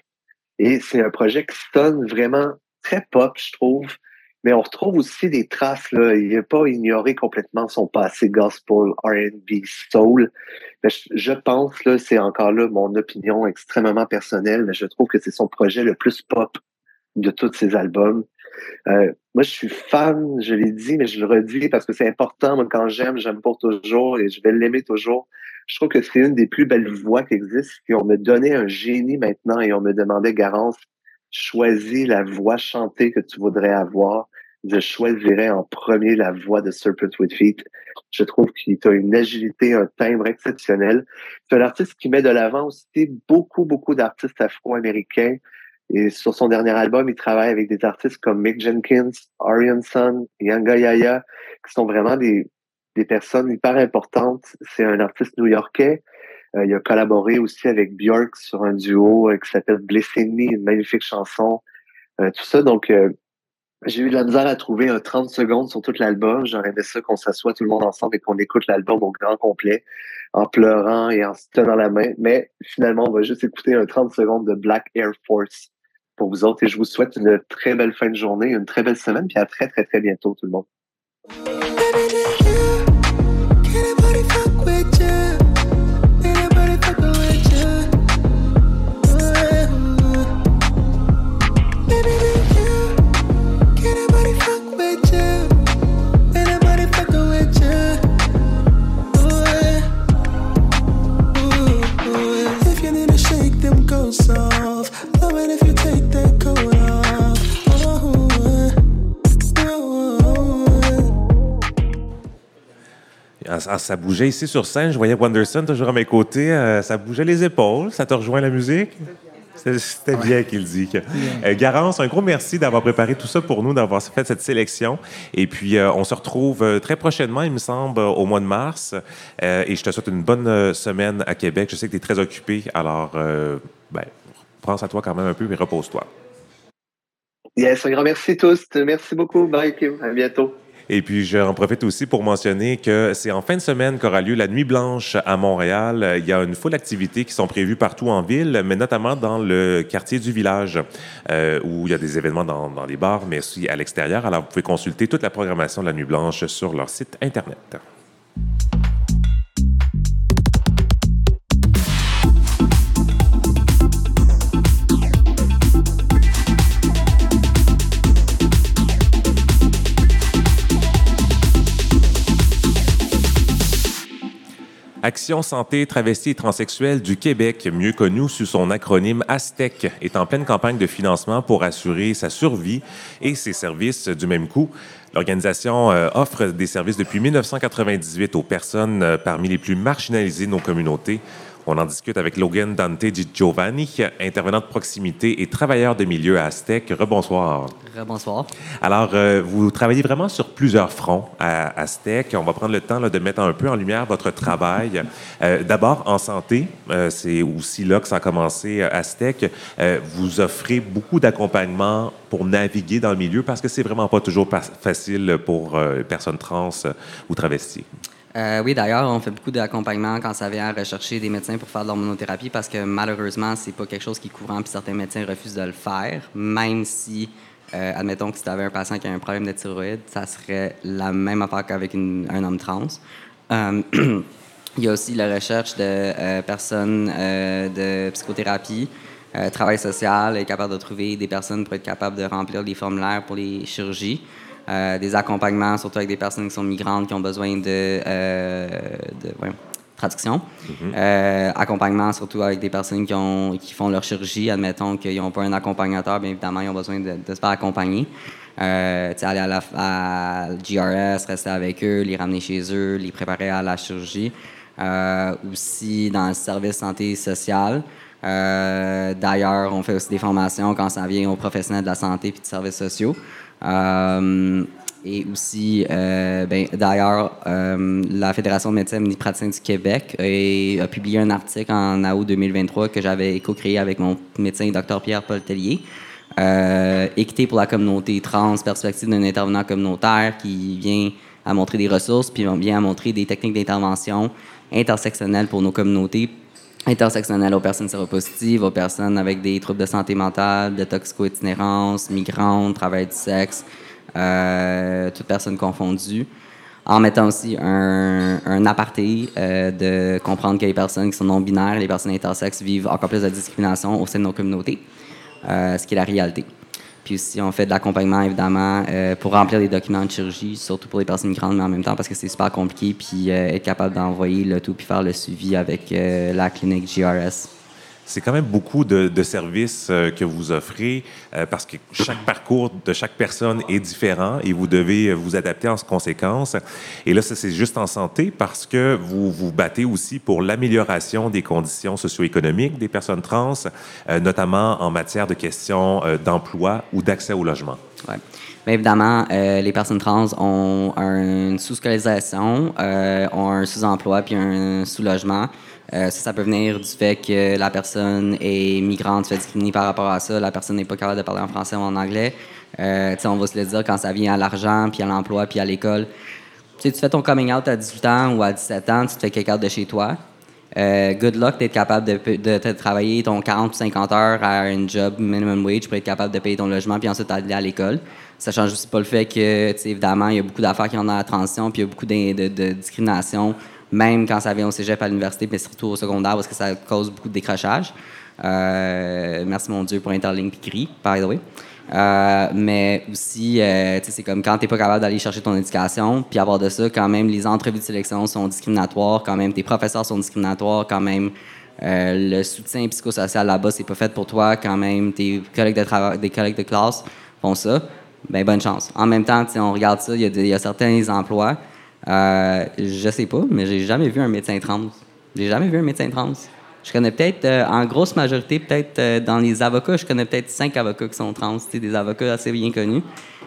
Et c'est un projet qui sonne vraiment très pop, je trouve. Mais on retrouve aussi des traces, là. Il n'a pas ignoré complètement son passé gospel, R&B, soul. Je, pense, là, c'est encore là mon opinion extrêmement personnelle, mais je trouve que c'est son projet le plus pop de tous ses albums. Euh, moi, je suis fan, je l'ai dit, mais je le redis parce que c'est important. Moi, quand j'aime, j'aime pour toujours et je vais l'aimer toujours. Je trouve que c'est une des plus belles voix qui existent. Et on me donnait un génie maintenant et on me demandait, Garance, choisis la voix chantée que tu voudrais avoir je choisirais en premier la voix de Serpent with Feet. Je trouve qu'il a une agilité, un timbre exceptionnel. C'est un artiste qui met de l'avant aussi beaucoup, beaucoup d'artistes afro-américains. Et sur son dernier album, il travaille avec des artistes comme Mick Jenkins, Arian Sun, Yanga Yaya, qui sont vraiment des, des personnes hyper importantes. C'est un artiste new-yorkais. Euh, il a collaboré aussi avec Björk sur un duo euh, qui s'appelle Blessing Me, une magnifique chanson. Euh, tout ça, donc j'ai eu de la misère à trouver un 30 secondes sur tout l'album. J'aurais aimé ça qu'on s'assoie tout le monde ensemble et qu'on écoute l'album au grand complet en pleurant et en se tenant la main. Mais finalement, on va juste écouter un 30 secondes de Black Air Force pour vous autres. Et je vous souhaite une très belle fin de journée, une très belle semaine, puis à très, très, très bientôt tout le monde. Ça bougeait ici sur scène. Je voyais Wonderson toujours à mes côtés. Euh, ça bougeait les épaules. Ça te rejoint la musique? C'était bien qu'il dit. Euh, Garance, un gros merci d'avoir préparé tout ça pour nous, d'avoir fait cette sélection. Et puis, euh, on se retrouve euh, très prochainement, il me semble, au mois de mars. et je te souhaite une bonne semaine à Québec. Je sais que tu es très occupé, alors ben, pense à toi quand même un peu et repose-toi. Yes, un grand merci tous. Merci beaucoup. Bye, Kim. À bientôt. Et puis, j'en profite aussi pour mentionner que c'est en fin de semaine qu'aura lieu la Nuit Blanche à Montréal. Il y a une foule d'activités qui sont prévues partout en ville, mais notamment dans le quartier du village, euh, où il y a des événements dans, dans les bars, mais aussi à l'extérieur. Alors, vous pouvez consulter toute la programmation de la Nuit Blanche sur leur site Internet. Action Santé Travestis et Transsexuels du Québec, mieux connu sous son acronyme ASTEC, est en pleine campagne de financement pour assurer sa survie et ses services du même coup. L'organisation euh, offre des services depuis 1998 aux personnes euh, parmi les plus marginalisées de nos communautés. On en discute avec Logan Dante Di Giovanni, intervenant de proximité et travailleur de milieu à Aztec. Rebonsoir. Rebonsoir. Alors, euh, vous travaillez vraiment sur plusieurs fronts à Aztec. On va prendre le temps là, de mettre un peu en lumière votre travail. Euh, D'abord, en santé, euh, c'est aussi là que ça a commencé à Aztec. Vous offrez beaucoup d'accompagnement pour naviguer dans le milieu parce que c'est vraiment pas toujours facile pour les personnes trans ou travesties. Euh, oui, d'ailleurs, on fait beaucoup d'accompagnement quand ça vient à rechercher des médecins pour faire de l'hormonothérapie parce que malheureusement, c'est pas quelque chose qui est courant puis certains médecins refusent de le faire, même si, euh, admettons que si tu avais un patient qui a un problème de thyroïde, ça serait la même affaire qu'avec un homme trans. Euh, (clears throat) il y a aussi la recherche de personnes de psychothérapie. travail social est capable de trouver des personnes pour être capable de remplir des formulaires pour les chirurgies. Euh, des accompagnements, surtout avec des personnes qui sont migrantes, qui ont besoin de, euh, traduction. Euh, accompagnement, surtout avec des personnes qui, ont, qui font leur chirurgie. Admettons qu'ils n'ont pas un accompagnateur, bien évidemment, ils ont besoin de, se faire accompagner. aller à la à GRS, rester avec eux, les ramener chez eux, les préparer à la chirurgie. aussi dans le service santé sociale. D'ailleurs, on fait aussi des formations quand ça vient aux professionnels de la santé et de services sociaux. Euh, et aussi, euh, ben, d'ailleurs, euh, la Fédération de médecins et praticiens du Québec a, publié un article en août 2023 que j'avais co-créé avec mon médecin, Dr Pierre-Paul Tellier. équité pour la communauté trans, perspective d'un intervenant communautaire qui vient à montrer des ressources, puis vient à montrer des techniques d'intervention intersectionnelles pour nos communautés, intersectionnelles aux personnes séropositives, aux personnes avec des troubles de santé mentale, de toxico-itinérance, migrantes, travail du sexe, euh, toutes personnes confondues. En mettant aussi un, un aparté euh, de comprendre que les personnes qui sont non-binaires, les personnes intersexes vivent encore plus de discrimination au sein de nos communautés, euh, ce qui est la réalité. Puis aussi, on fait de l'accompagnement, évidemment, euh, pour remplir les documents de chirurgie, surtout pour les personnes grandes, mais en même temps parce que c'est super compliqué, puis euh, être capable d'envoyer le tout, puis faire le suivi avec euh, la clinique GRS. C'est quand même beaucoup de, services euh, que vous offrez euh, parce que chaque parcours de chaque personne est différent et vous devez vous adapter en conséquence. Et là, ça, c'est juste en santé parce que vous vous battez aussi pour l'amélioration des conditions socio-économiques des personnes trans, euh, notamment en matière de questions d'emploi ou d'accès au logement. Ouais. Mais évidemment, les personnes trans ont une sous-scolarisation, ont un sous-emploi puis un sous-logement. Euh, ça, peut venir du fait que la personne est migrante, se fait discriminer par rapport à ça, la personne n'est pas capable de parler en français ou en anglais. Euh, on va se le dire quand ça vient à l'argent, puis à l'emploi, puis à l'école. Tu fais ton coming out à 18 ans ou à 17 ans, tu te fais quelqu'un de chez toi. Euh, good luck d'être capable de, de, travailler ton 40 ou 50 heures à un job minimum wage pour être capable de payer ton logement puis ensuite aller à l'école. Ça change aussi pas le fait que, évidemment, il y a beaucoup d'affaires qui ont dans la transition puis il y a beaucoup de, de discrimination même quand ça vient au cégep à l'université, mais surtout au secondaire, parce que ça cause beaucoup de décrochage. Euh, merci mon Dieu pour Interlink gris, by the. Euh, mais aussi, euh, c'est comme quand tu n'es pas capable d'aller chercher ton éducation, puis avoir de ça, quand même, les entrevues de sélection sont discriminatoires, quand même, tes professeurs sont discriminatoires, quand même, le soutien psychosocial là-bas, c'est pas fait pour toi, quand même, tes collègues de travail, des collègues de classe font ça. Ben bonne chance. En même temps, on regarde ça, il y, y, a certains emplois Euh, je sais pas, mais j'ai jamais vu un médecin trans. J'ai jamais vu un médecin trans. Je connais peut-être, euh, en grosse majorité, peut-être euh, dans les avocats, je connais peut-être cinq avocats qui sont trans, des avocats assez bien connus.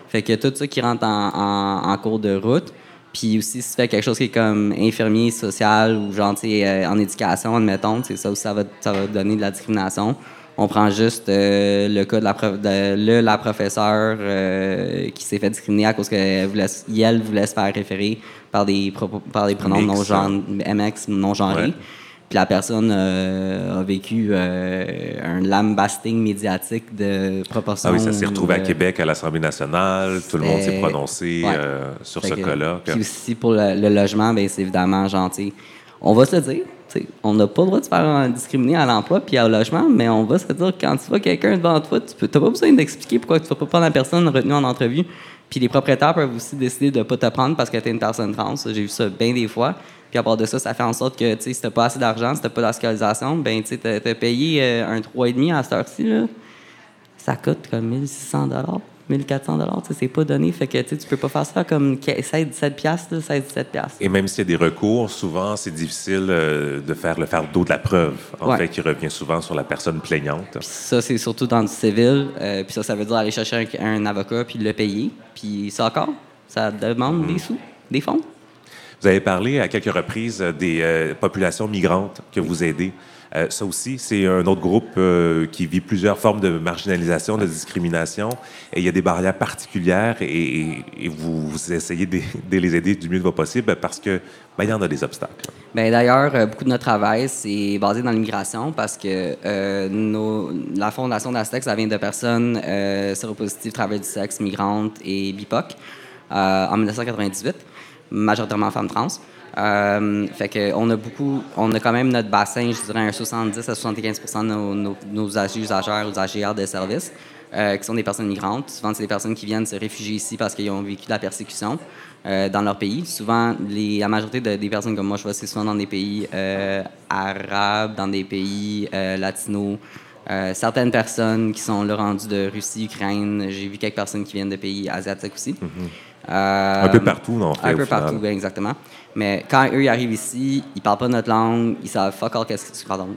Fait que tout ça qui rentre en, cours de route. Puis aussi, si tu fais quelque chose qui est comme infirmier, social ou genre, en éducation, admettons, ça ça va, ça va donner de la discrimination. On prend juste euh, le cas de la, de, la professeure euh, qui s'est fait discriminer à cause qu'elle voulait, elle voulait se faire référer par des, par des pronoms non MX non genrés. Puis la personne euh, a vécu un lambasting médiatique de proportion. Ah oui, ça s'est retrouvé à Québec à l'Assemblée nationale. Tout le monde s'est prononcé sur ce cas-là. Puis aussi pour le, logement, ben, c'est évidemment gentil. On va se dire, on n'a pas le droit de se faire discriminer à l'emploi puis au logement, mais on va se dire quand tu vois quelqu'un devant toi, tu n'as pas besoin d'expliquer pourquoi tu ne vas pas prendre la personne retenue en entrevue. Puis les propriétaires peuvent aussi décider de ne pas te prendre parce que tu es une personne trans. J'ai vu ça bien des fois. Puis à part de ça, ça fait en sorte que si tu n'as pas assez d'argent, si tu n'as pas d'hospitalisation, ben tu payé euh, un 3,5 à cette heure-ci. Ça coûte comme 1600 1400 dollars, c'est pas donné. Fait que tu peux pas faire ça comme 16, 17 piastres, 16, 17 piastres. Et même s'il y a des recours, souvent, c'est difficile euh, de faire le fardeau de la preuve, en fait, qui revient souvent sur la personne plaignante. Ça, c'est surtout dans le civil. Euh, puis ça, ça veut dire aller chercher un, avocat puis le payer. Puis ça encore, ça demande des mm-hmm. sous, des fonds. Vous avez parlé à quelques reprises des euh, populations migrantes que vous aidez. Euh, ça aussi, c'est un autre groupe euh, qui vit plusieurs formes de marginalisation, de discrimination. Et il y a des barrières particulières et, vous, essayez de, les aider du mieux que possible parce que ben, il y en a des obstacles. Bien, D'ailleurs, euh, beaucoup de notre travail, c'est basé dans l'immigration parce que la fondation d'Astex, ça vient de personnes séropositives, travail du sexe, migrantes et BIPOC en 1998, majoritairement femmes trans. Euh, fait on a beaucoup, on a quand même notre bassin, je dirais un 70 à 75 de nos, nos, nos usagères de services, euh, qui sont des personnes migrantes. Souvent, c'est des personnes qui viennent se réfugier ici parce qu'ils ont vécu de la persécution euh, dans leur pays. Souvent, la majorité des personnes comme moi, je vois, c'est souvent dans des pays arabes, dans des pays latinos. Certaines personnes qui sont là rendues de Russie, Ukraine. J'ai vu quelques personnes qui viennent de pays asiatiques aussi. Mm-hmm. un peu partout, non? Un peu partout, bien, exactement. Mais quand eux ils arrivent ici, ils parlent pas notre langue, ils savent fuck all qu'est-ce que pardon.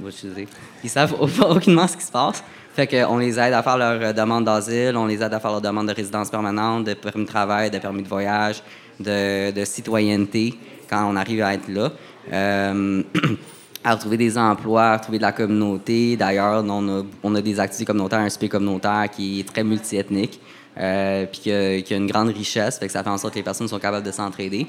Ils savent aucunement ce qui se passe. Fait qu'on les aide à faire leur euh, demande d'asile, on les aide à faire leur demande de résidence permanente, de permis de travail, de permis de voyage, de, citoyenneté quand on arrive à être là. Euh, (clears throat) à retrouver des emplois, à retrouver de la communauté. D'ailleurs, on a, on a des activités communautaires, un SP communautaire qui est très multiethnique, euh, puis qui a, une grande richesse, fait que ça fait en sorte que les personnes sont capables de s'entraider.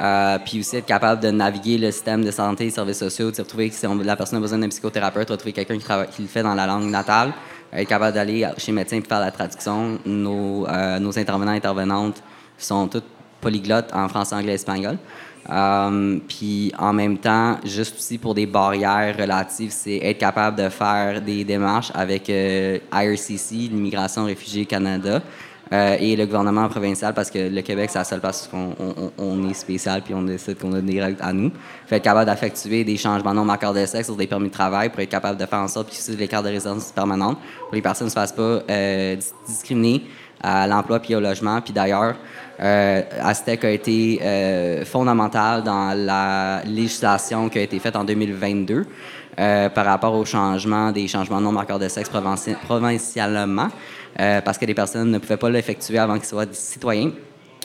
Euh, puis aussi être capable de naviguer le système de santé et services sociaux, de retrouver si la personne a besoin d'un psychothérapeute, retrouver quelqu'un qui, le fait dans la langue natale, être capable d'aller chez le médecin et faire la traduction. Nos, euh, intervenants et intervenantes sont toutes polyglottes en français, anglais, espagnol. Euh, puis en même temps, juste aussi pour des barrières relatives, c'est être capable de faire des démarches avec IRCC, l'Immigration Réfugiés Canada, euh, et le gouvernement provincial parce que le Québec, c'est la seule place où on, on, est spécial puis on décide qu'on a des règles à nous. Fait être capable d'effectuer des changements non marqueurs de sexe sur des permis de travail pour être capable de faire en sorte que les cartes de résidence permanente pour les personnes ne se fassent pas euh, discriminer à l'emploi puis au logement. Puis d'ailleurs, euh, Aztec a été euh, fondamental dans la législation qui a été faite en 2022 euh, par rapport au changement des changements non marqueurs de sexe provincialement. Euh, parce que les personnes ne pouvaient pas l'effectuer avant qu'ils soient citoyens.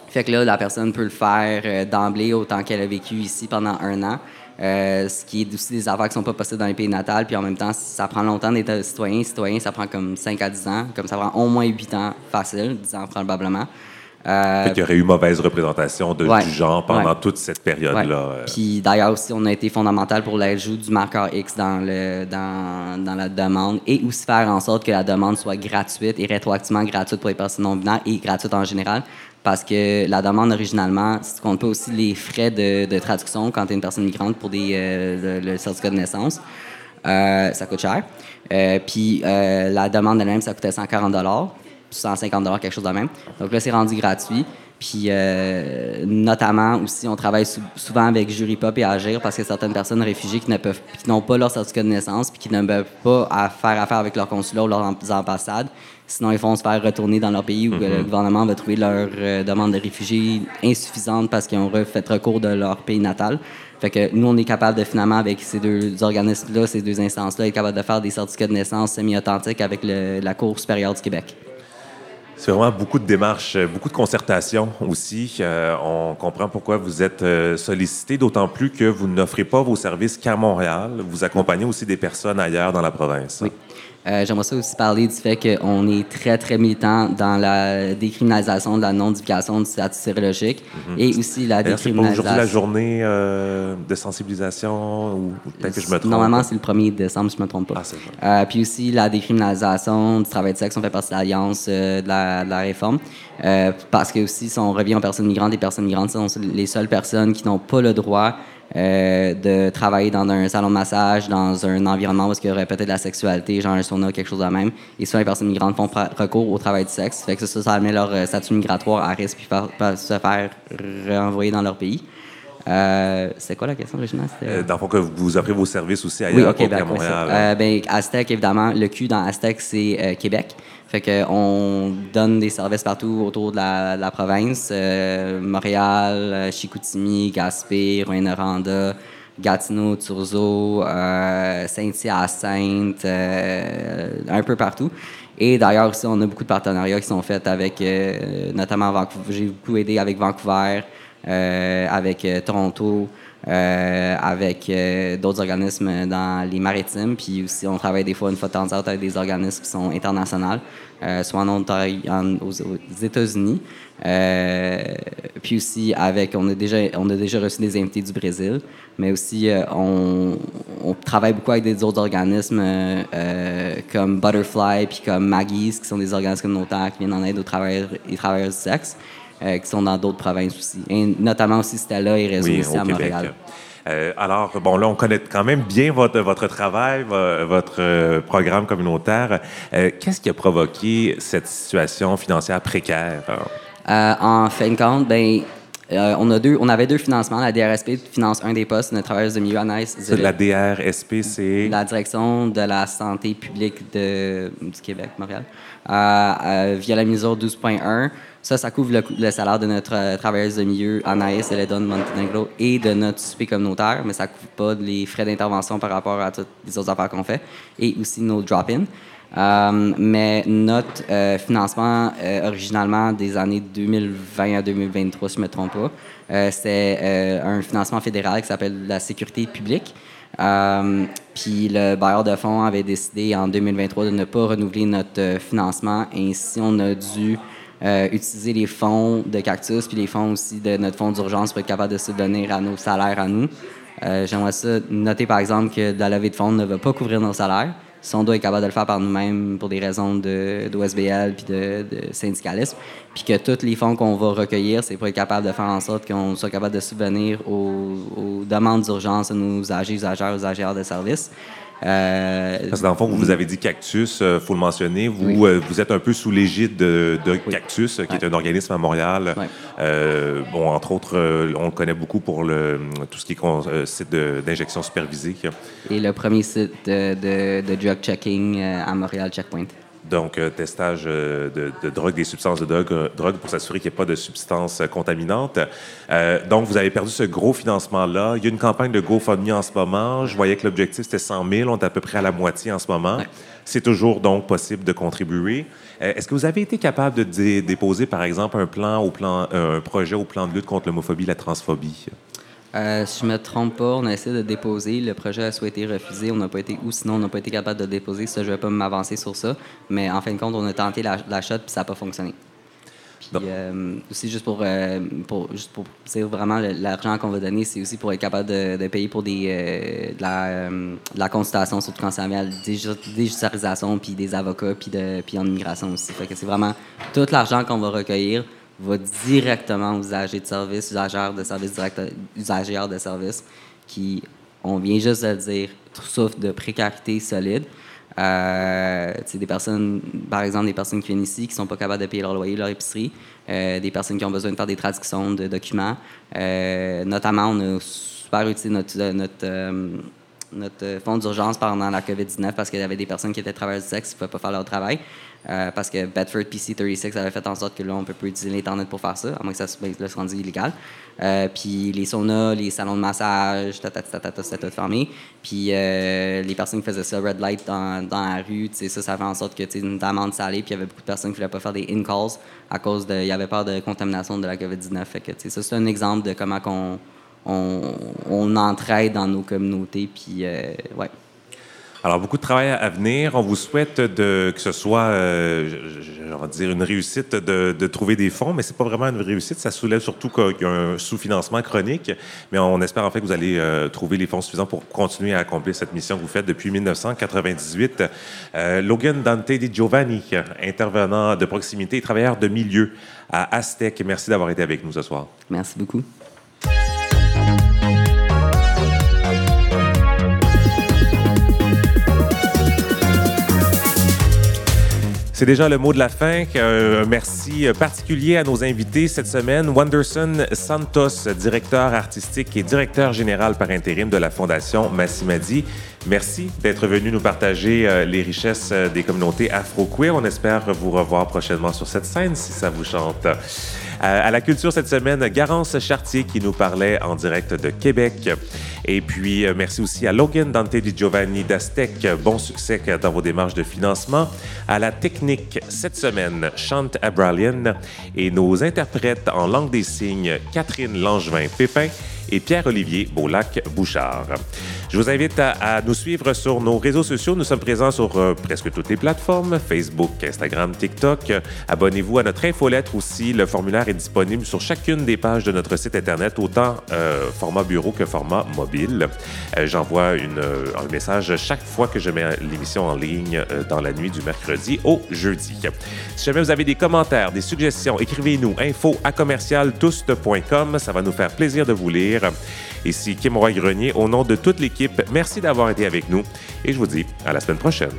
Fait que là, la personne peut le faire euh, d'emblée autant qu'elle a vécu ici pendant un an. Euh, ce qui est aussi des affaires qui sont pas possibles dans les pays natals. Puis en même temps, ça prend longtemps d'être citoyen. Citoyen, ça prend comme 5 à 10 ans. Comme ça prend au moins 8 ans facile, 10 ans probablement. Euh, il y aurait eu mauvaise représentation de, du genre pendant toute cette période-là. Euh. Puis d'ailleurs aussi, on a été fondamental pour l'ajout du marqueur X dans, le, dans, dans, la demande et aussi faire en sorte que la demande soit gratuite et rétroactivement gratuite pour les personnes non binaires et gratuite en général. Parce que la demande originalement, si tu comptes pas aussi les frais de, de traduction quand tu es une personne migrante pour des, euh, le, certificat de naissance, ça coûte cher. puis la demande elle-même, ça coûtait 140 150 quelque chose de même. Donc là, c'est rendu gratuit. Puis euh, notamment aussi, on travaille souvent avec Jury Pop et Agir parce que certaines personnes réfugiées qui ne peuvent, qui n'ont pas leur certificat de naissance puis qui ne peuvent pas faire affaire avec leur consulat ou leurs ambassades, Sinon, ils vont se faire retourner dans leur pays où le gouvernement va trouver leur euh, demande de réfugiés insuffisante parce qu'ils ont fait recours de leur pays natal. Fait que nous, on est capable de finalement, avec ces deux organismes-là, ces deux instances-là, être capable de faire des certificats de naissance semi-authentiques avec le- la Cour supérieure du Québec. C'est vraiment beaucoup de démarches, euh, beaucoup de concertations aussi. Euh, on comprend pourquoi vous êtes euh, sollicité, d'autant plus que vous n'offrez pas vos services qu'à Montréal. Vous accompagnez aussi des personnes ailleurs dans la province. Euh, J'aimerais ça aussi parler du fait qu'on est très, très militant dans la décriminalisation de la non-divulgation du statut sérologique et aussi la Mhm. Pas aujourd'hui la décriminalisation. journée euh, de sensibilisation ou peut-être que je me trompe? Normalement, c'est le 1er décembre, si je ne me trompe pas. Ah. Euh, puis aussi, la décriminalisation du travail de sexe, on fait partie de l'Alliance euh, de, la, de la réforme. Euh, parce que aussi, si on revient aux personnes migrantes, les personnes migrantes sont les seules personnes qui n'ont pas le droit euh, de travailler dans un salon de massage, dans un environnement où il y aurait peut-être de la sexualité, genre un sauna, quelque chose de même. Et souvent, les personnes migrantes font recours au travail du sexe. Fait que ça, ça met leur euh, statut migratoire à risque puis se faire renvoyer dans leur pays. Euh, c'est quoi la question originale? C'était- Euh, dans le fond, que vous offrez vos services aussi oui, ailleurs, ben, qu'à après ça. Montréal. Euh, ben, Aztec, évidemment, le Q dans Aztec, c'est euh, Québec. Fait que on donne des services partout autour de la, de la province. Euh, Montréal, euh, Chicoutimi, Gaspé, Rouyn-Noranda, Gatineau, Turzo, euh, Saint-Hyacinthe, euh, un peu partout. Et d'ailleurs aussi, on a beaucoup de partenariats qui sont faits avec, euh, notamment Vancouver. J'ai beaucoup aidé avec Vancouver, euh, avec euh, Toronto, euh, avec euh, d'autres organismes dans les maritimes. Puis aussi, on travaille des fois une fois de temps en temps avec des organismes qui sont internationaux, euh, soit en Ontario, aux, États-Unis. Euh, puis aussi, avec, on a, déjà, on a déjà reçu des invités du Brésil, mais aussi, euh, on, on travaille beaucoup avec des autres organismes euh, euh, comme Butterfly puis comme Maggie's, qui sont des organismes communautaires qui viennent en aide aux travailleurs et travailleurs du sexe, euh, qui sont dans d'autres provinces aussi. Et notamment aussi Stella et Réseau Oui, aussi au à Québec. Montréal. Euh, alors, bon, là, on connaît quand même bien votre, votre travail, vo- votre euh, programme communautaire. Euh, Qu'est-ce qui a provoqué cette situation financière précaire? Euh, en fin de compte, ben, euh, on, a deux, on avait deux financements. La DRSP finance un des postes, notre travailleuse de milieu, Anaïs C'est Zurich. la DRSP, c'est... la direction de la santé publique de, du Québec, Montréal, euh, euh, via la mesure 12.1. Ça, ça couvre le, salaire de notre travailleuse de milieu, Anaïs Eledon Montenegro, et de notre souper communautaire, mais ça ne couvre pas les frais d'intervention par rapport à toutes les autres affaires qu'on fait, et aussi nos drop-in. Euh, mais notre euh, financement, euh, originalement des années 2020 à 2023, si je ne me trompe pas, euh, c'est un financement fédéral qui s'appelle la sécurité publique. Puis le bailleur de fonds avait décidé en 2023 de ne pas renouveler notre financement. Ainsi, on a dû utiliser les fonds de Cactus puis les fonds aussi de notre fonds d'urgence pour être capable de subvenir à nos salaires à nous. J'aimerais ça noter, par exemple, que la levée de fonds ne va pas couvrir nos salaires. Si on doit être capable de le faire par nous-mêmes pour des raisons de, d'OSBL puis de, de syndicalisme, puis que tous les fonds qu'on va recueillir, c'est pour être capable de faire en sorte qu'on soit capable de subvenir aux, aux demandes d'urgence de nos usagers, usagères, usagères de services. Euh, Parce que dans le fond, vous vous avez dit Cactus, il faut le mentionner. Vous, euh, vous êtes un peu sous l'égide de, de Cactus, euh, qui est un organisme à Montréal. Euh, bon, entre autres, euh, on le connaît beaucoup pour le, tout ce qui est euh, site d'injection supervisée. et le premier site de, de, de drug checking euh, à Montréal Checkpoint. Donc, euh, testage euh, de, de drogue, des substances de drogue, euh, drogue pour s'assurer qu'il n'y ait pas de substances contaminantes. Euh, donc, vous avez perdu ce gros financement-là. Il y a une campagne de GoFundMe en ce moment. Je voyais que l'objectif, c'était 100 000. On est à peu près à la moitié en ce moment. Ouais. C'est toujours, donc, possible de contribuer. Euh, Est-ce que vous avez été capable de dé- déposer, par exemple, un plan au plan, euh, un projet au plan de lutte contre l'homophobie et la transphobie? Euh, si je me trompe pas, on a essayé de déposer. Le projet a souhaité refuser. On n'a pas été, ou sinon, on n'a pas été capable de déposer. Ça, je vais pas m'avancer sur ça. Mais en fin de compte, on a tenté la, la shot puis ça n'a pas fonctionné. Puis euh, aussi, juste pour, euh, pour, juste pour dire vraiment l'argent qu'on va donner, c'est aussi pour être capable de, de payer pour des, euh, de, la, de la consultation, surtout quand ça vient à la digi- digitalisation, puis des avocats, puis, de, puis en immigration aussi. Fait que c'est vraiment tout l'argent qu'on va recueillir va directement aux usagers de services, usagères de services directs, usagères de services, qui, on vient juste de le dire, souffrent de précarité solide. Euh, des personnes, par exemple, des personnes qui viennent ici qui sont pas capables de payer leur loyer, leur épicerie, euh, des personnes qui ont besoin de faire des traductions de documents. Euh, notamment, on a super utilisé notre, notre, euh, notre fonds d'urgence pendant la COVID-19 parce qu'il y avait des personnes qui étaient travailleurs du sexe qui ne pouvaient pas faire leur travail. Euh, parce que Bedford PC36 avait fait en sorte que là, on peut plus utiliser l'Internet pour faire ça, à moins que ça ben, rendu illégal. Euh, puis les saunas, les salons de massage, c'était tout fermé. Puis euh, les personnes qui faisaient ça, red light dans, la rue, ça, ça fait en sorte que une amende salée, puis il y avait beaucoup de personnes qui ne voulaient pas faire des in-calls à cause de. Il y avait peur de contamination de la COVID-19. Fait que, ça, c'est un exemple de comment on, on, on entraide dans nos communautés. Puis, ouais. Alors, beaucoup de travail à venir. On vous souhaite de, que ce soit, euh, je, dire, une réussite de, de, trouver des fonds, mais c'est pas vraiment une réussite. Ça soulève surtout qu'il y a un sous-financement chronique. Mais on espère en fait que vous allez euh, trouver les fonds suffisants pour continuer à accomplir cette mission que vous faites depuis 1998. Euh, Logan Dante Di Giovanni, intervenant de proximité et travailleur de milieu à Aztec. Merci d'avoir été avec nous ce soir. Merci beaucoup. C'est déjà le mot de la fin. Un merci particulier à nos invités cette semaine. Wanderson Santos, directeur artistique et directeur général par intérim de la Fondation Massimadi. Merci d'être venu nous partager euh, les richesses euh, des communautés afro-queer. On espère vous revoir prochainement sur cette scène si ça vous chante. À la culture cette semaine, Garance Chartier qui nous parlait en direct de Québec. Et puis, euh, merci aussi à Logan Dante Di Giovanni d'Astec. Bon succès dans vos démarches de financement. À la technique cette semaine, Chante Abralian et nos interprètes en langue des signes, Catherine Langevin-Pépin et Pierre-Olivier Beaulac-Bouchard. Je vous invite à, nous suivre sur nos réseaux sociaux. Nous sommes présents sur euh, presque toutes les plateformes, Facebook, Instagram, TikTok. Abonnez-vous à notre infolettre aussi. Le formulaire est disponible sur chacune des pages de notre site Internet, autant euh, format bureau que format mobile. Euh, j'envoie un message chaque fois que je mets l'émission en ligne dans la nuit du mercredi au jeudi. Si jamais vous avez des commentaires, des suggestions, écrivez-nous info à Ça va nous faire plaisir de vous lire. Ici Kim Roy-Grenier, au nom de toute l'équipe, merci d'avoir été avec nous et je vous dis à la semaine prochaine.